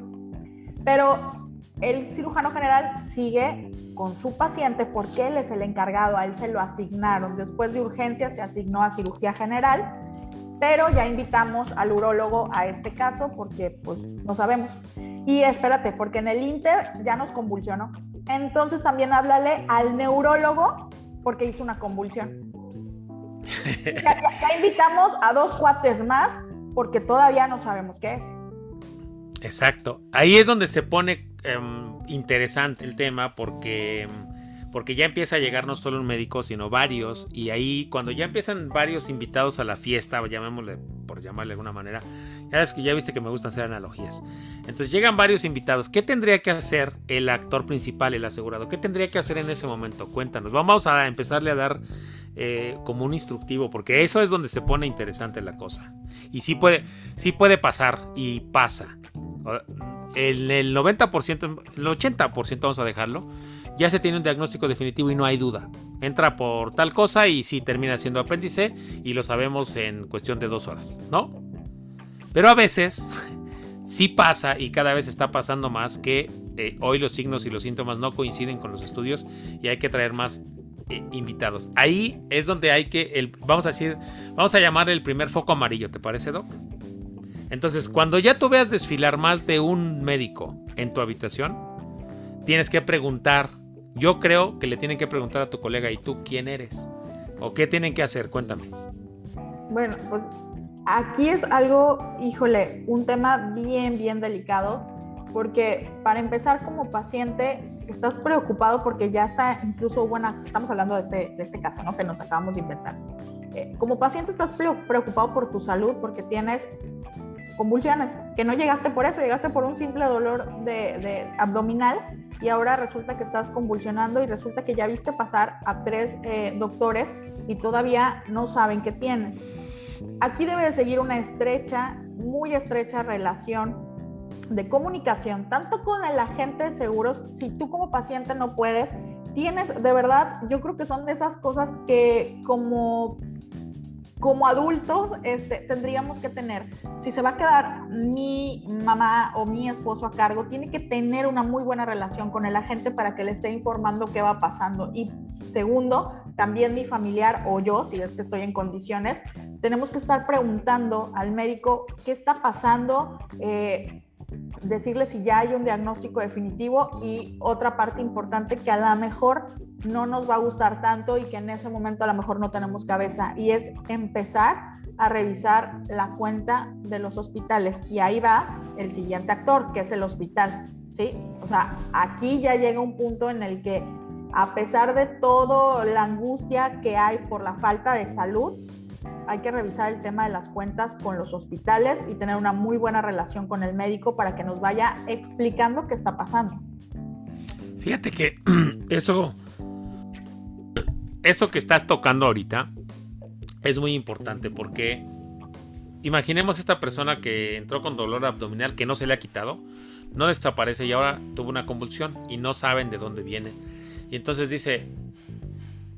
Pero el cirujano general sigue con su paciente porque él es el encargado, a él se lo asignaron. Después de urgencia se asignó a cirugía general, pero ya invitamos al urólogo a este caso porque pues no sabemos. Y espérate, porque en el Inter ya nos convulsionó. Entonces también háblale al neurólogo porque hizo una convulsión. ya, invitamos a dos cuates más porque todavía no sabemos qué es. Exacto. Ahí es donde se pone em, interesante el tema porque porque ya empieza a llegar no solo un médico, sino varios, y ahí cuando ya empiezan varios invitados a la fiesta, llamémosle por llamarle de alguna manera, ya, es que ya viste que me gusta hacer analogías. Entonces llegan varios invitados. ¿Qué tendría que hacer el actor principal, el asegurado? ¿Qué tendría que hacer en ese momento? Cuéntanos. Vamos a empezarle a dar eh, como un instructivo, porque eso es donde se pone interesante la cosa. Y sí puede, sí puede pasar, y pasa. En el 90%, el 80% vamos a dejarlo ya se tiene un diagnóstico definitivo y no hay duda. Entra por tal cosa y sí termina siendo apéndice y lo sabemos en cuestión de dos horas, ¿no? Pero a veces sí pasa y cada vez está pasando más que eh, hoy los signos y los síntomas no coinciden con los estudios y hay que traer más eh, invitados. Ahí es donde hay que, el, vamos a decir, vamos a llamar el primer foco amarillo, ¿te parece, Doc? Entonces, cuando ya tú veas desfilar más de un médico en tu habitación, tienes que preguntar yo creo que le tienen que preguntar a tu colega, ¿y tú quién eres? ¿O qué tienen que hacer? Cuéntame. Bueno, pues aquí es algo, híjole, un tema bien, bien delicado, porque para empezar como paciente, estás preocupado porque ya está incluso buena, estamos hablando de este, de este caso, ¿no? Que nos acabamos de inventar. Eh, como paciente estás preocupado por tu salud porque tienes convulsiones, que no llegaste por eso, llegaste por un simple dolor de, de abdominal y ahora resulta que estás convulsionando y resulta que ya viste pasar a tres eh, doctores y todavía no saben qué tienes. Aquí debe de seguir una estrecha, muy estrecha relación de comunicación, tanto con el agente de seguros, si tú como paciente no puedes, tienes, de verdad, yo creo que son de esas cosas que como como adultos este, tendríamos que tener, si se va a quedar mi mamá o mi esposo a cargo, tiene que tener una muy buena relación con el agente para que le esté informando qué va pasando. Y segundo, también mi familiar o yo, si es que estoy en condiciones, tenemos que estar preguntando al médico qué está pasando. Eh, decirle si ya hay un diagnóstico definitivo y otra parte importante que a lo mejor no nos va a gustar tanto y que en ese momento a lo mejor no tenemos cabeza y es empezar a revisar la cuenta de los hospitales y ahí va el siguiente actor que es el hospital, ¿sí? O sea, aquí ya llega un punto en el que a pesar de todo la angustia que hay por la falta de salud, hay que revisar el tema de las cuentas con los hospitales y tener una muy buena relación con el médico para que nos vaya explicando qué está pasando. Fíjate que eso, eso que estás tocando ahorita es muy importante porque imaginemos esta persona que entró con dolor abdominal que no se le ha quitado, no desaparece y ahora tuvo una convulsión y no saben de dónde viene. Y entonces dice,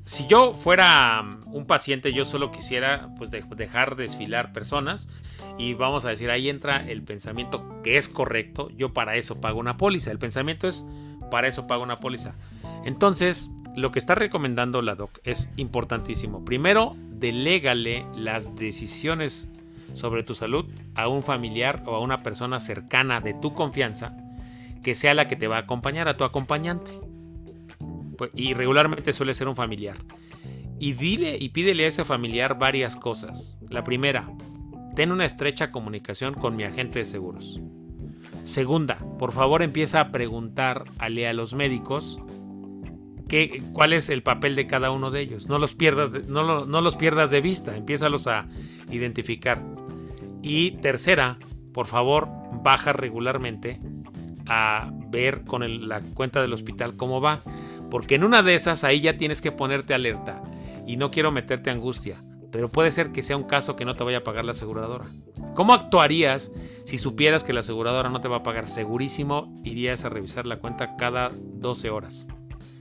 si yo fuera um, un paciente, yo solo quisiera pues dejar desfilar personas y vamos a decir, ahí entra el pensamiento que es correcto, yo para eso pago una póliza, el pensamiento es, para eso pago una póliza. Entonces, lo que está recomendando la doc es importantísimo. Primero, delégale las decisiones sobre tu salud a un familiar o a una persona cercana de tu confianza que sea la que te va a acompañar, a tu acompañante. Pues, y regularmente suele ser un familiar. Y dile y pídele a ese familiar varias cosas. La primera, ten una estrecha comunicación con mi agente de seguros. Segunda, por favor empieza a preguntarle a los médicos cuál es el papel de cada uno de ellos. No los, pierdas, no los pierdas de vista, empiézalos a identificar. Y tercera, por favor, baja regularmente a ver con la cuenta del hospital cómo va. Porque en una de esas ahí ya tienes que ponerte alerta. Y no quiero meterte angustia. Pero puede ser que sea un caso que no te vaya a pagar la aseguradora. ¿Cómo actuarías si supieras que la aseguradora no te va a pagar? Segurísimo irías a revisar la cuenta cada 12 horas.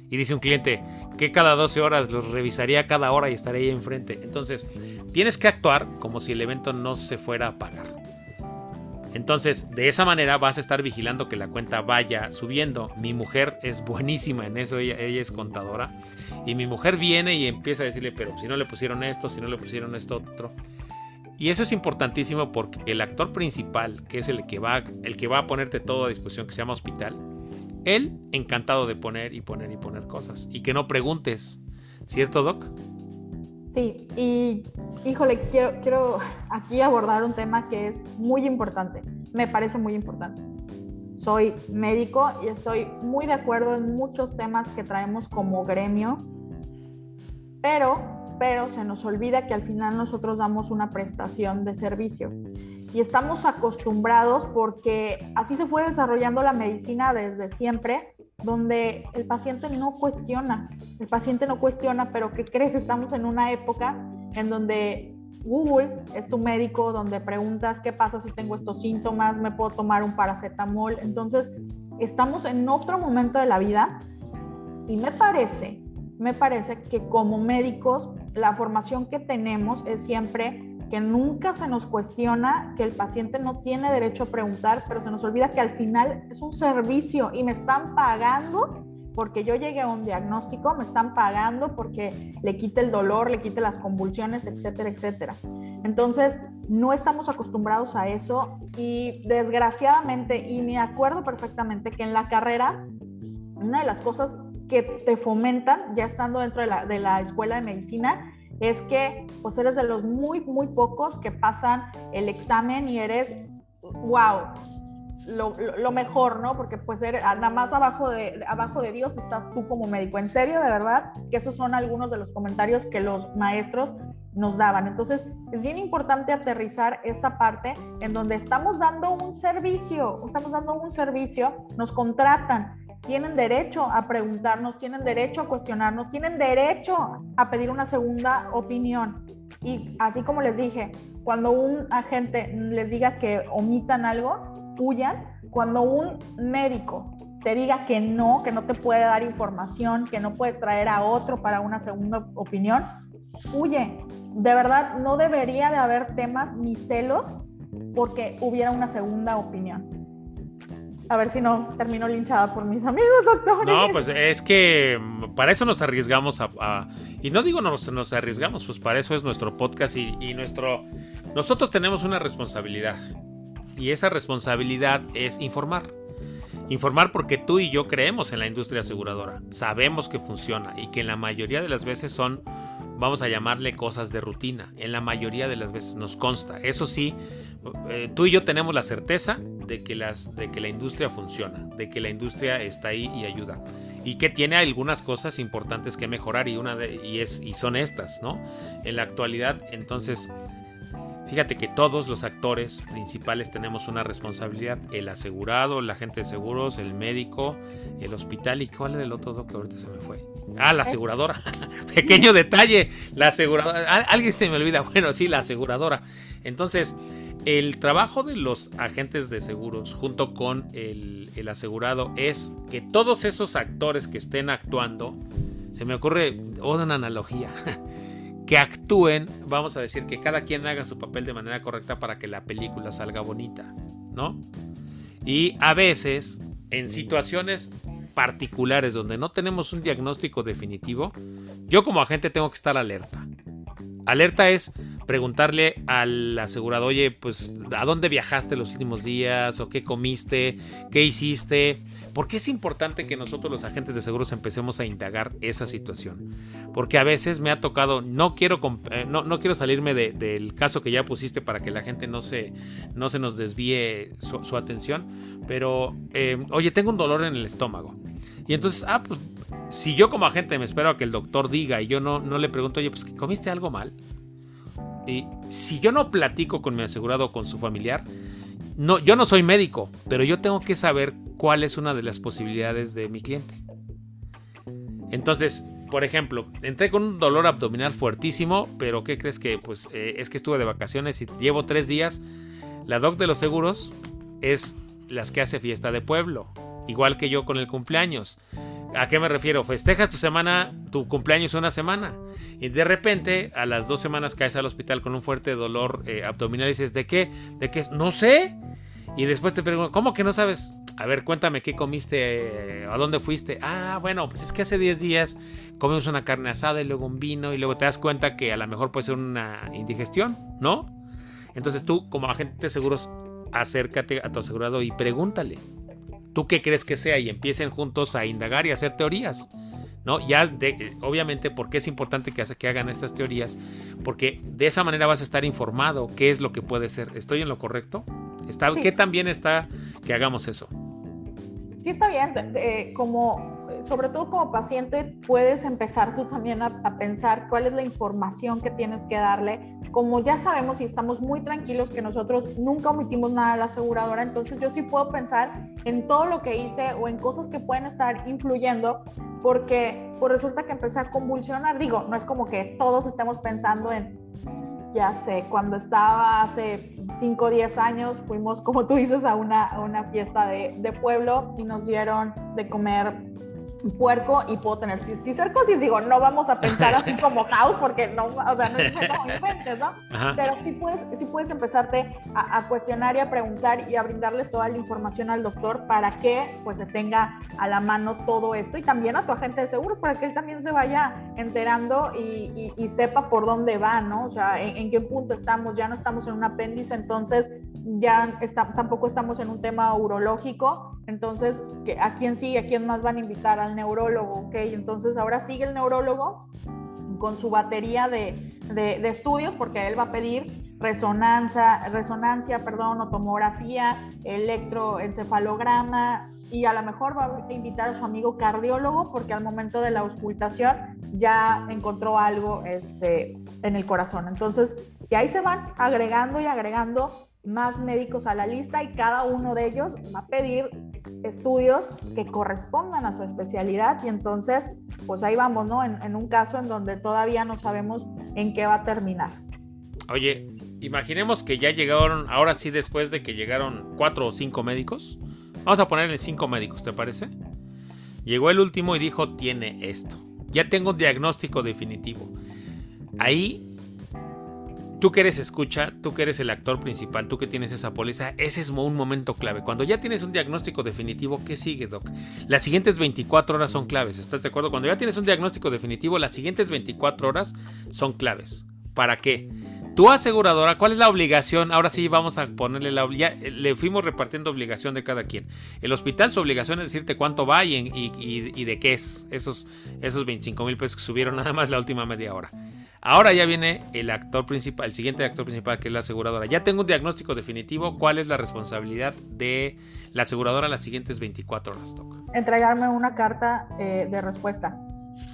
Y dice un cliente que cada 12 horas los revisaría cada hora y estaría ahí enfrente. Entonces, tienes que actuar como si el evento no se fuera a pagar. Entonces, de esa manera vas a estar vigilando que la cuenta vaya subiendo. Mi mujer es buenísima en eso, ella, es contadora. Y mi mujer viene y empieza a decirle, pero si no le pusieron esto, si no le pusieron esto otro. Y eso es importantísimo porque el actor principal, que es el que va, el que va a ponerte todo a disposición, que se llama hospital, él encantado de poner y poner y poner cosas. Y que no preguntes, ¿cierto, Doc? Sí, y híjole, quiero, quiero aquí abordar un tema que es muy importante, me parece muy importante. Soy médico y estoy muy de acuerdo en muchos temas que traemos como gremio, pero, pero se nos olvida que al final nosotros damos una prestación de servicio y estamos acostumbrados porque así se fue desarrollando la medicina desde siempre donde el paciente no cuestiona, el paciente no cuestiona, pero ¿qué crees? Estamos en una época en donde Google es tu médico, donde preguntas qué pasa si tengo estos síntomas, me puedo tomar un paracetamol. Entonces, estamos en otro momento de la vida y me parece, me parece que como médicos, la formación que tenemos es siempre que nunca se nos cuestiona que el paciente no tiene derecho a preguntar, pero se nos olvida que al final es un servicio y me están pagando porque yo llegué a un diagnóstico, me están pagando porque le quite el dolor, le quite las convulsiones, etcétera, etcétera. Entonces, no estamos acostumbrados a eso y desgraciadamente, y me acuerdo perfectamente que en la carrera, una de las cosas que te fomentan, ya estando dentro de la, de la escuela de medicina, es que pues eres de los muy, muy pocos que pasan el examen y eres, wow, lo, mejor, ¿no? Porque pues eres, nada más abajo de, abajo de Dios estás tú como médico. En serio, de verdad, que esos son algunos de los comentarios que los maestros nos daban. Entonces, es bien importante aterrizar esta parte en donde estamos dando un servicio, estamos dando un servicio, nos contratan, tienen derecho a preguntarnos, tienen derecho a cuestionarnos, tienen derecho a pedir una segunda opinión. Y así como les dije, cuando un agente les diga que omitan algo, huyan. Cuando un médico te diga que no, que no te puede dar información, que no puedes traer a otro para una segunda opinión, huye. De verdad, no debería de haber temas ni celos porque hubiera una segunda opinión. A ver si no termino linchada por mis amigos, doctor. No, pues es que mm, para eso nos arriesgamos a. y no digo nos, nos arriesgamos, pues para eso es nuestro podcast y, y nuestro. Nosotros tenemos una responsabilidad. Y esa responsabilidad es informar. Informar porque tú y yo creemos en la industria aseguradora. Sabemos que funciona y que en la mayoría de las veces son, vamos a llamarle cosas de rutina. En la mayoría de las veces nos consta. Eso sí, eh, tú y yo tenemos la certeza de que, las, de que la industria funciona, de que la industria está ahí y ayuda. Y que tiene algunas cosas importantes que mejorar y, una de, y, es, y son estas, ¿no? En la actualidad, entonces, fíjate que todos los actores principales tenemos una responsabilidad. El asegurado, el agente de seguros, el médico, el hospital y cuál era el otro que ahorita se me fue. Ah, la aseguradora. Pequeño detalle, la aseguradora. Alguien se me olvida. Bueno, sí, la aseguradora. Entonces, el trabajo de los agentes de seguros junto con el, asegurado es que todos esos actores que estén actuando, se me ocurre una analogía, que actúen, vamos a decir que cada quien haga su papel de manera correcta para que la película salga bonita, ¿no? Y a veces, en situaciones particulares donde no tenemos un diagnóstico definitivo, yo como agente tengo que estar alerta. Alerta es preguntarle al asegurado, oye, pues, ¿a dónde viajaste los últimos días? ¿O qué comiste? ¿Qué hiciste? Porque es importante que nosotros los agentes de seguros empecemos a indagar esa situación. Porque a veces me ha tocado, no quiero, eh, no, no quiero salirme del caso que ya pusiste para que la gente no se, no se nos desvíe su, atención, pero, eh, oye, tengo un dolor en el estómago. Y entonces, ah, pues, si yo como agente me espero a que el doctor diga y yo no, no le pregunto, oye, pues, ¿comiste algo mal? Si yo no platico con mi asegurado o con su familiar, no, yo no soy médico, pero yo tengo que saber cuál es una de las posibilidades de mi cliente. Entonces, por ejemplo, entré con un dolor abdominal fuertísimo, pero ¿qué crees que? Pues eh, es que estuve de vacaciones y llevo tres días. La doc de los seguros es las que hace fiesta de pueblo, igual que yo con el cumpleaños. ¿A qué me refiero? Festejas tu semana, tu cumpleaños una semana. Y de repente, a las dos semanas caes al hospital con un fuerte dolor eh, abdominal y dices, ¿de qué? ¿De qué? No sé. Y después te pregunto, ¿cómo que no sabes? A ver, cuéntame qué comiste, eh, a dónde fuiste. Ah, bueno, pues es que hace 10 días comimos una carne asada y luego un vino y luego te das cuenta que a lo mejor puede ser una indigestión, ¿no? Entonces tú, como agente de seguros, acércate a tu asegurado y pregúntale. ¿Tú qué crees que sea? Y empiecen juntos a indagar y a hacer teorías. ¿no? Ya, de, obviamente, porque es importante que, que hagan estas teorías? Porque de esa manera vas a estar informado qué es lo que puede ser. ¿Estoy en lo correcto? ¿Está, ¿Qué tan bien está que hagamos eso? Sí, está bien. como sobre todo como paciente, puedes empezar tú también a, pensar cuál es la información que tienes que darle. Como ya sabemos y estamos muy tranquilos que nosotros nunca omitimos nada a la aseguradora, entonces yo sí puedo pensar en todo lo que hice o en cosas que pueden estar influyendo, porque pues resulta que empecé a convulsionar. Digo, no es como que todos estemos pensando en, ya sé, cuando estaba hace 5 o 10 años, fuimos, como tú dices, a una, una fiesta de, de pueblo y nos dieron de comer puerco y puedo tener cisticercosis. Digo, no vamos a pensar así como House porque no, o sea, no es como inventes, ¿no? Pero sí puedes, sí puedes empezarte a, a, cuestionar y a preguntar y a brindarle toda la información al doctor para que pues se tenga a la mano todo esto y también a tu agente de seguros para que él también se vaya enterando y, y, sepa por dónde va, ¿no? O sea, en, en, qué punto estamos, ya no estamos en un apéndice, entonces ya está, tampoco estamos en un tema urológico, entonces, ¿a quién sigue? ¿A quién más van a invitar? Al neurólogo, ¿ok? Entonces ahora sigue el neurólogo con su batería de, de, estudios, porque él va a pedir resonancia, resonancia, perdón, o tomografía, electroencefalograma, y a lo mejor va a invitar a su amigo cardiólogo porque al momento de la auscultación ya encontró algo este, en el corazón. Entonces, y ahí se van agregando y agregando más médicos a la lista y cada uno de ellos va a pedir estudios que correspondan a su especialidad y entonces pues ahí vamos, ¿no? En, en, un caso en donde todavía no sabemos en qué va a terminar. Oye, imaginemos que ya llegaron, ahora sí después de que llegaron cuatro o cinco médicos, vamos a ponerle cinco médicos, ¿te parece? Llegó el último y dijo, tiene esto. Ya tengo un diagnóstico definitivo. Ahí Tú que eres escucha, tú que eres el actor principal, tú que tienes esa póliza, ese es un momento clave. Cuando ya tienes un diagnóstico definitivo, ¿qué sigue, Doc? Las siguientes 24 horas son claves, ¿estás de acuerdo? Cuando ya tienes un diagnóstico definitivo, las siguientes 24 horas son claves. ¿Para qué? Tu aseguradora, ¿cuál es la obligación? Ahora sí vamos a ponerle la obligación. Le fuimos repartiendo obligación de cada quien. El hospital, su obligación es decirte cuánto va y, y, de qué es esos, esos 25 mil pesos que subieron nada más la última media hora. Ahora ya viene el actor principal, el siguiente actor principal que es la aseguradora. Ya tengo un diagnóstico definitivo. ¿Cuál es la responsabilidad de la aseguradora las siguientes 24 horas? Toca? Entregarme una carta eh, de respuesta.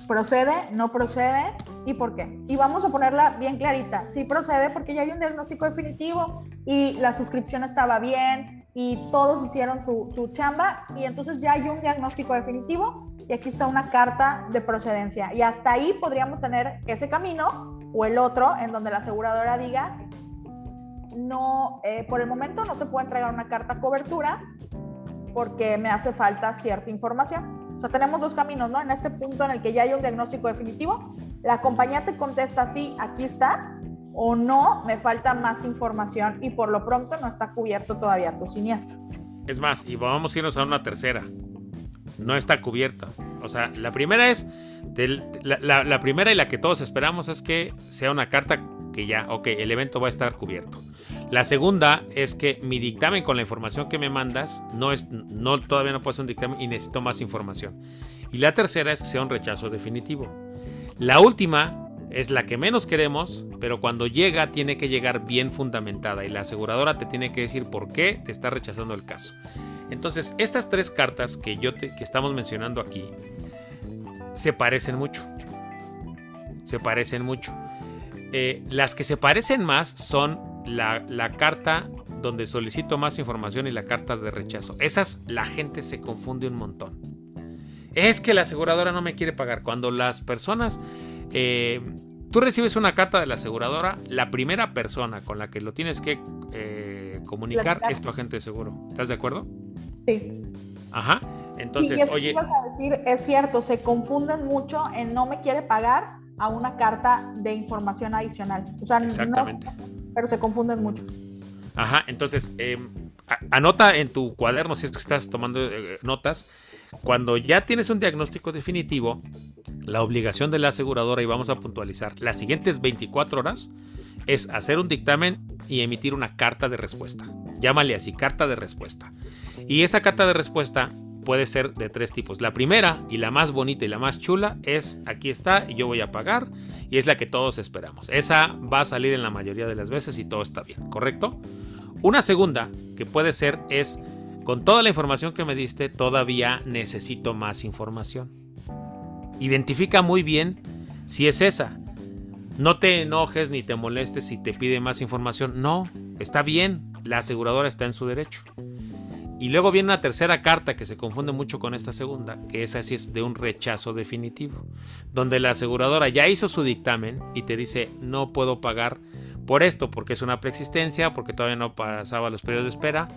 ¿Procede? ¿No procede? ¿Y por qué? Y vamos a ponerla bien clarita. Sí procede porque ya hay un diagnóstico definitivo y la suscripción estaba bien y todos hicieron su, su chamba y entonces ya hay un diagnóstico definitivo y aquí está una carta de procedencia. Y hasta ahí podríamos tener ese camino o el otro en donde la aseguradora diga, no, eh, por el momento no te puedo entregar una carta cobertura porque me hace falta cierta información. O sea, tenemos dos caminos, ¿no? En este punto en el que ya hay un diagnóstico definitivo, la compañía te contesta, sí, aquí está, o no, me falta más información y por lo pronto no está cubierto todavía tu siniestro. Es más, y vamos a irnos a una tercera no está cubierta. O sea, la primera es, la, primera y la que todos esperamos es que sea una carta que ya, ok, el evento va a estar cubierto. La segunda es que mi dictamen con la información que me mandas no es, no, todavía no puede ser un dictamen y necesito más información. Y la tercera es que sea un rechazo definitivo. La última es la que menos queremos, pero cuando llega tiene que llegar bien fundamentada y la aseguradora te tiene que decir por qué te está rechazando el caso. Entonces, estas tres cartas que yo te, que estamos mencionando aquí se parecen mucho. Se parecen mucho. Eh, las que se parecen más son la, la, carta donde solicito más información y la carta de rechazo. Esas la gente se confunde un montón. Es que la aseguradora no me quiere pagar. Cuando las personas... Eh, tú recibes una carta de la aseguradora, la primera persona con la que lo tienes que eh, comunicar es tu agente de seguro. ¿Estás de acuerdo? Sí. Ajá. Entonces, oye. A decir, es cierto, se confunden mucho en no me quiere pagar a una carta de información adicional. O sea, Exactamente. pero se confunden mucho. Ajá, entonces, em, anota en tu cuaderno si es que estás tomando eh, notas. Cuando ya tienes un diagnóstico definitivo, la obligación de la aseguradora, y vamos a puntualizar, las siguientes 24 horas es hacer un dictamen y emitir una carta de respuesta. Llámale así, carta de respuesta. Y esa carta de respuesta puede ser de tres tipos. La primera y la más bonita y la más chula es aquí está y yo voy a pagar y es la que todos esperamos. Esa va a salir en la mayoría de las veces y todo está bien, ¿correcto? Una segunda que puede ser es con toda la información que me diste todavía necesito más información. Identifica muy bien si es esa. No te enojes ni te molestes si te pide más información. No, está bien, la aseguradora está en su derecho. Y luego viene una tercera carta que se confunde mucho con esta segunda, que esa sí es de un rechazo definitivo, donde la aseguradora ya hizo su dictamen y te dice no puedo pagar por esto, porque es una preexistencia, porque todavía no pasaba los periodos de espera.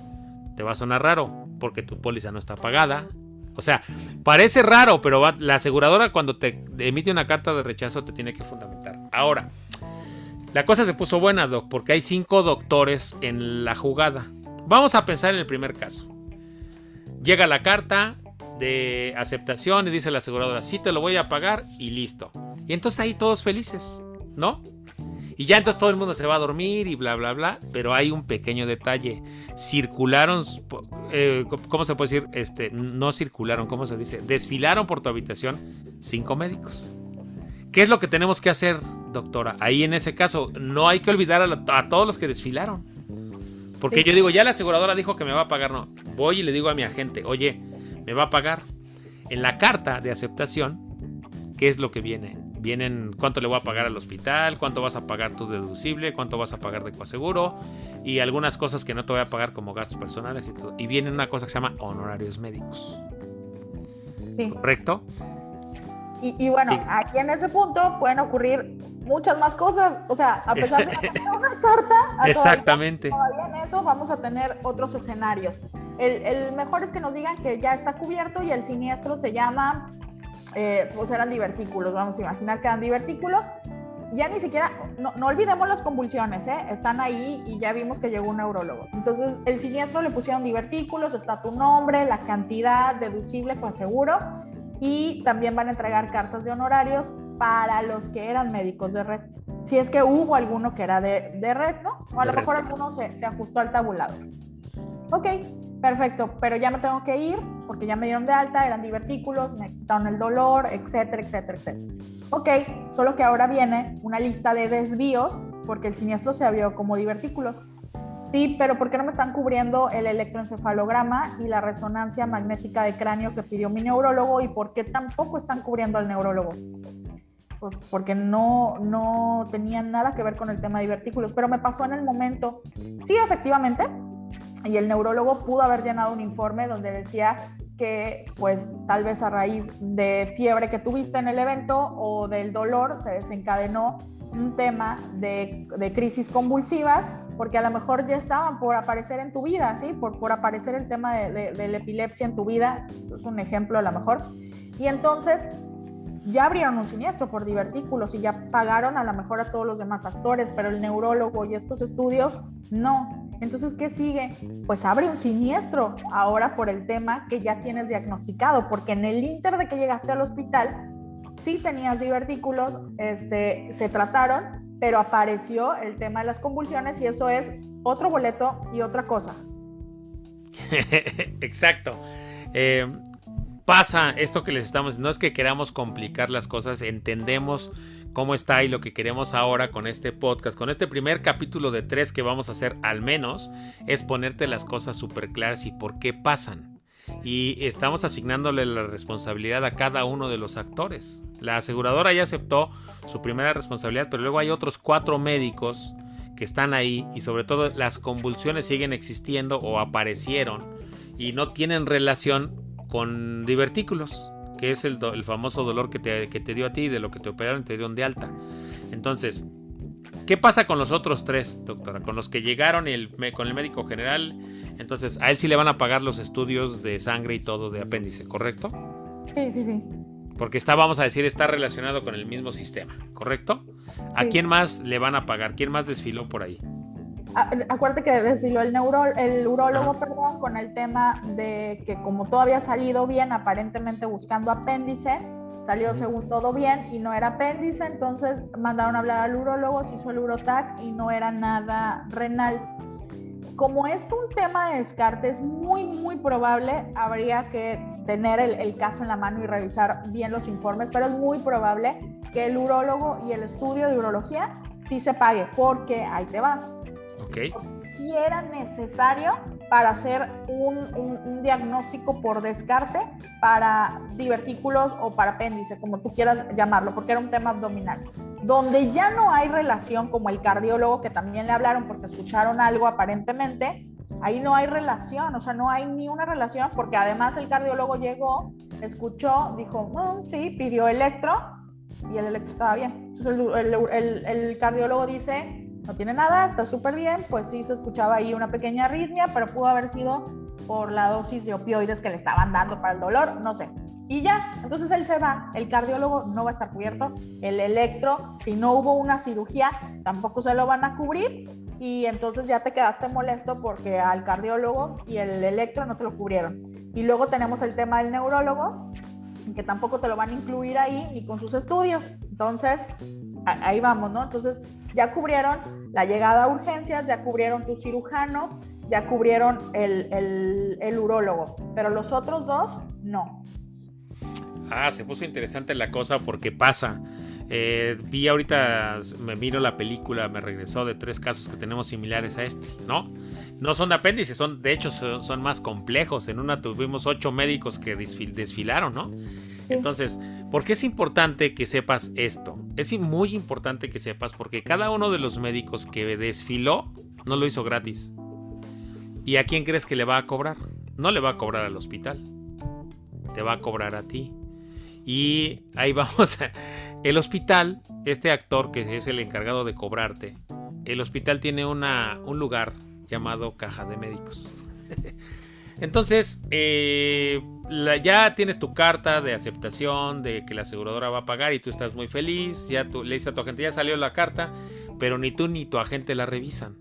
Te va a sonar raro, porque tu póliza no está pagada. O sea, parece raro, pero la aseguradora cuando te emite una carta de rechazo te tiene que fundamentar. Ahora, la cosa se puso buena, Doc, porque hay cinco doctores en la jugada. Vamos a pensar en el primer caso. Llega la carta de aceptación y dice la aseguradora, sí te lo voy a pagar y listo. Y entonces ahí todos felices, ¿no? Y ya entonces todo el mundo se va a dormir y bla, bla, bla. Pero hay un pequeño detalle. Circularon, eh, ¿cómo se puede decir? Este, no circularon, ¿cómo se dice? Desfilaron por tu habitación cinco médicos. ¿Qué es lo que tenemos que hacer, doctora? Ahí en ese caso, no hay que olvidar a todos los que desfilaron. Porque yo digo, ya la aseguradora dijo que me va a pagar, no. Voy y le digo a mi agente, oye, me va a pagar. En la carta de aceptación, ¿qué es lo que viene? Vienen cuánto le voy a pagar al hospital, cuánto vas a pagar tu deducible, cuánto vas a pagar de coaseguro y algunas cosas que no te voy a pagar como gastos personales y todo. Y viene una cosa que se llama honorarios médicos. Sí. ¿Correcto? Y, bueno, aquí en ese punto pueden ocurrir muchas más cosas. O sea, a pesar de tener una carta, exactamente. Todavía, en eso vamos a tener otros escenarios. El, mejor es que nos digan que ya está cubierto y el siniestro se llama, eh, pues eran divertículos. Vamos a imaginar que eran divertículos. Ya ni siquiera, no, no olvidemos las convulsiones, ¿eh? están ahí y ya vimos que llegó un neurólogo. Entonces, el siniestro le pusieron divertículos, está tu nombre, la cantidad deducible con seguro y también van a entregar cartas de honorarios para los que eran médicos de red. Si es que hubo alguno que era de, de red, ¿no? O a lo mejor alguno se, se, ajustó al tabulador. Ok, perfecto, pero ya me tengo que ir porque ya me dieron de alta, eran divertículos, me quitaron el dolor, etcétera, etcétera, etcétera. Ok, solo que ahora viene una lista de desvíos porque el siniestro se abrió como divertículos. Sí, pero ¿por qué no me están cubriendo el electroencefalograma y la resonancia magnética de cráneo que pidió mi neurólogo y por qué tampoco están cubriendo al neurólogo? porque no, no tenían nada que ver con el tema de divertículos, pero me pasó en el momento, sí, efectivamente, y el neurólogo pudo haber llenado un informe donde decía que pues tal vez a raíz de fiebre que tuviste en el evento o del dolor se desencadenó un tema de, de crisis convulsivas porque a lo mejor ya estaban por aparecer en tu vida, ¿sí? Por, por aparecer el tema de, de, la epilepsia en tu vida, es un ejemplo a lo mejor. Y entonces ya abrieron un siniestro por divertículos y ya pagaron a lo mejor a todos los demás actores, pero el neurólogo y estos estudios no. Entonces, ¿qué sigue? Pues abre un siniestro ahora por el tema que ya tienes diagnosticado, porque en el inter de que llegaste al hospital, sí tenías divertículos, este, se trataron, pero apareció el tema de las convulsiones y eso es otro boleto y otra cosa. Exacto. Eh, pasa esto que les estamos, no es que queramos complicar las cosas, entendemos cómo está y lo que queremos ahora con este podcast, con este primer capítulo de tres que vamos a hacer al menos, es ponerte las cosas súper claras y por qué pasan y estamos asignándole la responsabilidad a cada uno de los actores. La aseguradora ya aceptó su primera responsabilidad, pero luego hay otros cuatro médicos que están ahí y sobre todo las convulsiones siguen existiendo o aparecieron y no tienen relación con divertículos, que es el, famoso dolor que te, que te dio a ti, de lo que te operaron y te dieron de alta. Entonces, ¿Qué pasa con los otros tres, doctora? Con los que llegaron con el médico general. Entonces, a él sí le van a pagar los estudios de sangre y todo de apéndice, ¿correcto? Sí, sí, sí. Porque está, vamos a decir, está relacionado con el mismo sistema, ¿correcto? ¿A quién más le van a pagar? ¿Quién más desfiló por ahí? Acuérdate que desfiló el, neuro, el urólogo, perdón, con el tema de que como todo había salido bien, aparentemente buscando apéndice, Salió según todo bien y no era apéndice, entonces mandaron a hablar al urólogo, se hizo el urotac y no era nada renal. Como es un tema de descarte, es muy, muy probable, habría que tener el, el, caso en la mano y revisar bien los informes, pero es muy probable que el urólogo y el estudio de urología sí se pague, porque ahí te va. Ok. Y era necesario para hacer un, diagnóstico por descarte para divertículos o para apéndice, como tú quieras llamarlo, porque era un tema abdominal. Donde ya no hay relación, como el cardiólogo, que también le hablaron porque escucharon algo aparentemente, ahí no hay relación, o sea, no hay ni una relación, porque además el cardiólogo llegó, escuchó, dijo, mm, sí, pidió electro y el electro estaba bien. Entonces el cardiólogo dice, no tiene nada, está súper bien, pues sí se escuchaba ahí una pequeña arritmia, pero pudo haber sido por la dosis de opioides que le estaban dando para el dolor, no sé. Y ya, entonces él se va, el cardiólogo no va a estar cubierto, el electro, si no hubo una cirugía, tampoco se lo van a cubrir y entonces ya te quedaste molesto porque al cardiólogo y el electro no te lo cubrieron. Y luego tenemos el tema del neurólogo, que tampoco te lo van a incluir ahí ni con sus estudios. Entonces, ahí vamos, ¿no? Entonces, ya cubrieron la llegada a urgencias, ya cubrieron tu cirujano, ya cubrieron el, el, el urólogo, pero los otros dos, no. Ah, se puso interesante la cosa porque pasa. Eh, vi ahorita, me miro la película, me regresó de tres casos que tenemos similares a este, ¿no? No son de apéndices, son, de hecho son, son más complejos. En una tuvimos ocho médicos que desfil, desfilaron, ¿no? Entonces, ¿por qué es importante que sepas esto? Es muy importante que sepas porque cada uno de los médicos que desfiló no lo hizo gratis. ¿Y a quién crees que le va a cobrar? No le va a cobrar al hospital. Te va a cobrar a ti. Y ahí vamos. El hospital, este actor que es el encargado de cobrarte, el hospital tiene una, un lugar llamado caja de médicos. Entonces, eh, la, ya tienes tu carta de aceptación de que la aseguradora va a pagar y tú estás muy feliz. Ya tú, le dices a tu agente, ya salió la carta, pero ni tú ni tu agente la revisan.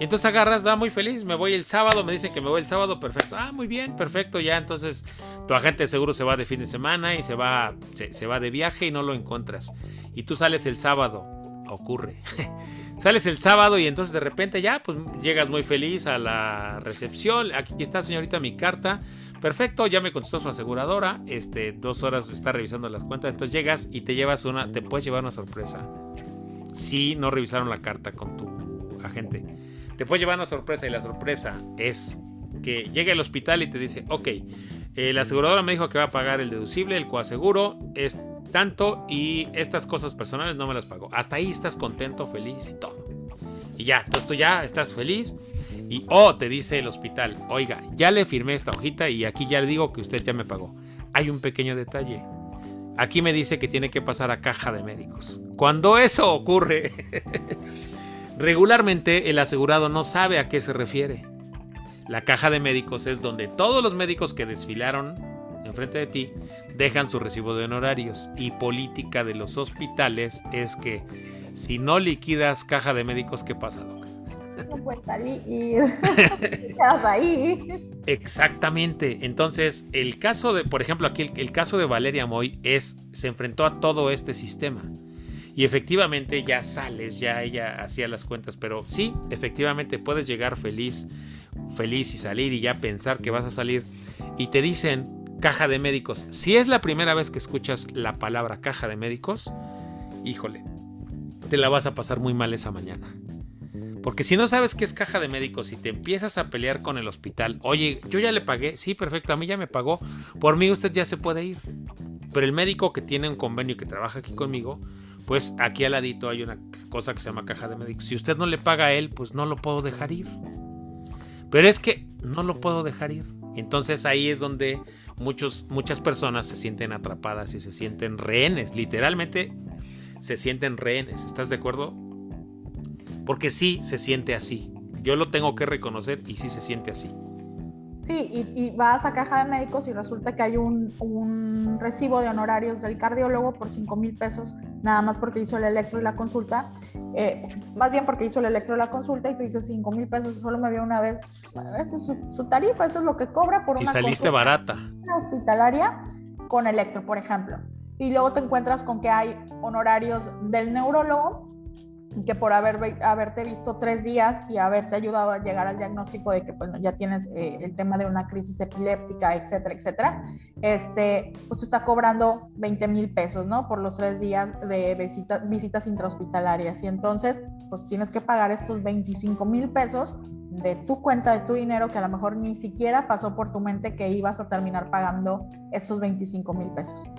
Y entonces agarras, da ah, muy feliz, me voy el sábado, me dicen que me voy el sábado, perfecto. Ah, muy bien, perfecto, ya entonces tu agente de seguro se va de fin de semana y se va, se, va de viaje y no lo encuentras. Y tú sales el sábado, ocurre. Sales el sábado y entonces de repente ya, pues llegas muy feliz a la recepción. Aquí está, señorita, mi carta. Perfecto, ya me contestó su aseguradora. Este, dos horas está revisando las cuentas. Entonces llegas y te llevas una, te puedes llevar una sorpresa. Si no revisaron la carta con tu agente. Te puedes llevar una sorpresa y la sorpresa es que llega al hospital y te dice, ok, eh, la aseguradora me dijo que va a pagar el deducible, el coaseguro, es tanto y estas cosas personales no me las pagó. Hasta ahí estás contento, feliz y todo. Y ya, entonces tú ya estás feliz y oh, te dice el hospital, oiga, ya le firmé esta hojita y aquí ya le digo que usted ya me pagó. Hay un pequeño detalle. Aquí me dice que tiene que pasar a caja de médicos. Cuando eso ocurre, regularmente el asegurado no sabe a qué se refiere. La caja de médicos es donde todos los médicos que desfilaron enfrente de ti dejan su recibo de honorarios. Y política de los hospitales es que si no liquidas caja de médicos, ¿qué pasa? No puedes salir. quedas ahí. Exactamente. Entonces, el caso de, por ejemplo, aquí el, el, caso de Valeria Moy es, se enfrentó a todo este sistema. Y efectivamente ya sales, ya ella hacía las cuentas, pero sí, efectivamente puedes llegar feliz, feliz y salir y ya pensar que vas a salir. Y te dicen, caja de médicos. Si es la primera vez que escuchas la palabra caja de médicos, híjole, te la vas a pasar muy mal esa mañana. Porque si no sabes qué es caja de médicos y te empiezas a pelear con el hospital, oye, yo ya le pagué, sí, perfecto, a mí ya me pagó, por mí usted ya se puede ir. Pero el médico que tiene un convenio que trabaja aquí conmigo, pues aquí al ladito hay una cosa que se llama caja de médicos. Si usted no le paga a él, pues no lo puedo dejar ir. Pero es que no lo puedo dejar ir. Entonces ahí es donde muchos, muchas personas se sienten atrapadas y se sienten rehenes. Literalmente se sienten rehenes. ¿Estás de acuerdo? Porque sí se siente así. Yo lo tengo que reconocer y sí se siente así. Sí, y, y, vas a caja de médicos y resulta que hay un, un recibo de honorarios del cardiólogo por 5 mil pesos, nada más porque hizo el electro y la consulta. Eh, más bien porque hizo el electro y la consulta y te dice 5 mil pesos, solo me vio una vez. Esa es su, su, tarifa, eso es lo que cobra por una. Y saliste barata. Hospitalaria con electro, por ejemplo. Y luego te encuentras con que hay honorarios del neurólogo que por haber, haberte visto tres días y haberte ayudado a llegar al diagnóstico de que bueno, ya tienes eh, el tema de una crisis epiléptica, etcétera, etcétera, este, pues tú está cobrando 20 mil pesos, ¿no? Por los tres días de visitas intrahospitalarias. Y entonces, pues tienes que pagar estos 25 mil pesos de tu cuenta, de tu dinero, que a lo mejor ni siquiera pasó por tu mente que ibas a terminar pagando estos 25 mil pesos.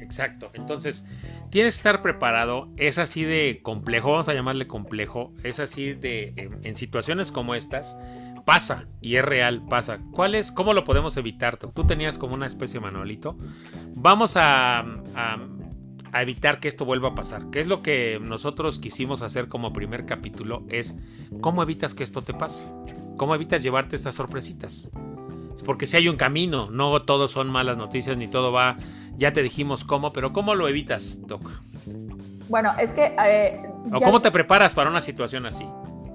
Exacto. Entonces, tienes que estar preparado. Es así de complejo, vamos a llamarle complejo. Es así de, en, situaciones como estas, pasa y es real, pasa. ¿Cuál es? ¿Cómo lo podemos evitar? Tú tenías como una especie de manualito. Vamos a, a evitar que esto vuelva a pasar. ¿Qué es lo que nosotros quisimos hacer como primer capítulo? Es cómo evitas que esto te pase. ¿Cómo evitas llevarte estas sorpresitas? Porque si hay un camino, no todos son malas noticias ni todo va ya te dijimos cómo, pero ¿cómo lo evitas, Doc? Bueno, es que... Eh, ¿O cómo te preparas para una situación así?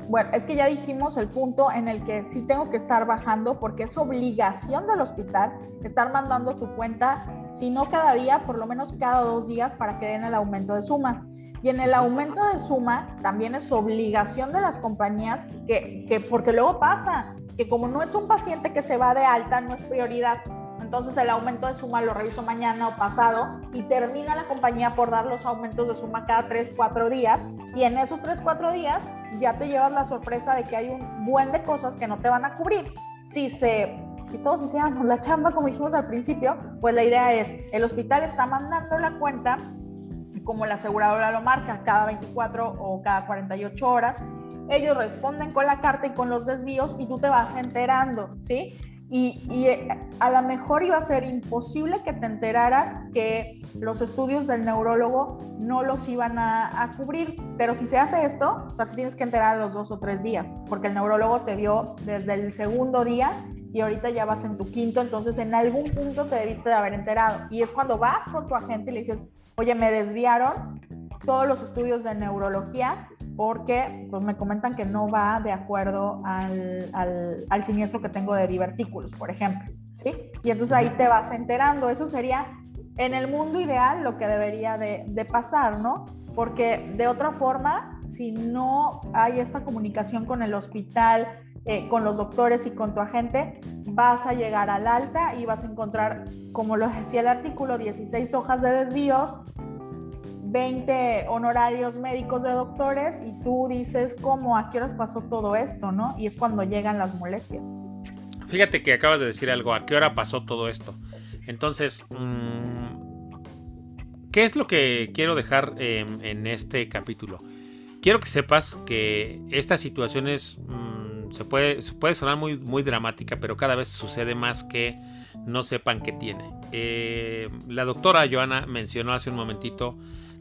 Bueno, es que ya dijimos el punto en el que sí tengo que estar bajando porque es obligación del hospital estar mandando tu cuenta, si no cada día, por lo menos cada dos días para que den el aumento de suma. Y en el aumento de suma también es obligación de las compañías que, que porque luego pasa que como no es un paciente que se va de alta, no es prioridad. Entonces el aumento de suma lo reviso mañana o pasado y termina la compañía por dar los aumentos de suma cada 3, 4 días y en esos 3, 4 días ya te llevas la sorpresa de que hay un buen de cosas que no te van a cubrir. Si se si todos hiciéramos la chamba como dijimos al principio, pues la idea es, el hospital está mandando la cuenta como la aseguradora lo marca, cada 24 o cada 48 horas. Ellos responden con la carta y con los desvíos y tú te vas enterando, ¿sí? Y, eh, a lo mejor iba a ser imposible que te enteraras que los estudios del neurólogo no los iban a, cubrir, pero si se hace esto, o sea, tienes que enterar a los dos o tres días, porque el neurólogo te vio desde el segundo día y ahorita ya vas en tu quinto, entonces en algún punto te debiste de haber enterado. Y es cuando vas con tu agente y le dices, oye, me desviaron todos los estudios de neurología porque pues, me comentan que no va de acuerdo al, al, siniestro que tengo de divertículos, por ejemplo. ¿sí? Y entonces ahí te vas enterando. Eso sería en el mundo ideal lo que debería de, de pasar, ¿no? Porque de otra forma, si no hay esta comunicación con el hospital, eh, con los doctores y con tu agente, vas a llegar al alta y vas a encontrar, como lo decía el artículo, 16 hojas de desvíos, 20 honorarios médicos de doctores y tú dices, ¿cómo? ¿A qué horas pasó todo esto? ¿no? Y es cuando llegan las molestias. Fíjate que acabas de decir algo, ¿a qué hora pasó todo esto? Entonces, mm, ¿qué es lo que quiero dejar en este capítulo? Quiero que sepas que esta situación mm, se, puede, puede sonar muy, muy dramática, pero cada vez sucede más que no sepan qué tiene. Eh, la doctora Joana mencionó hace un momentito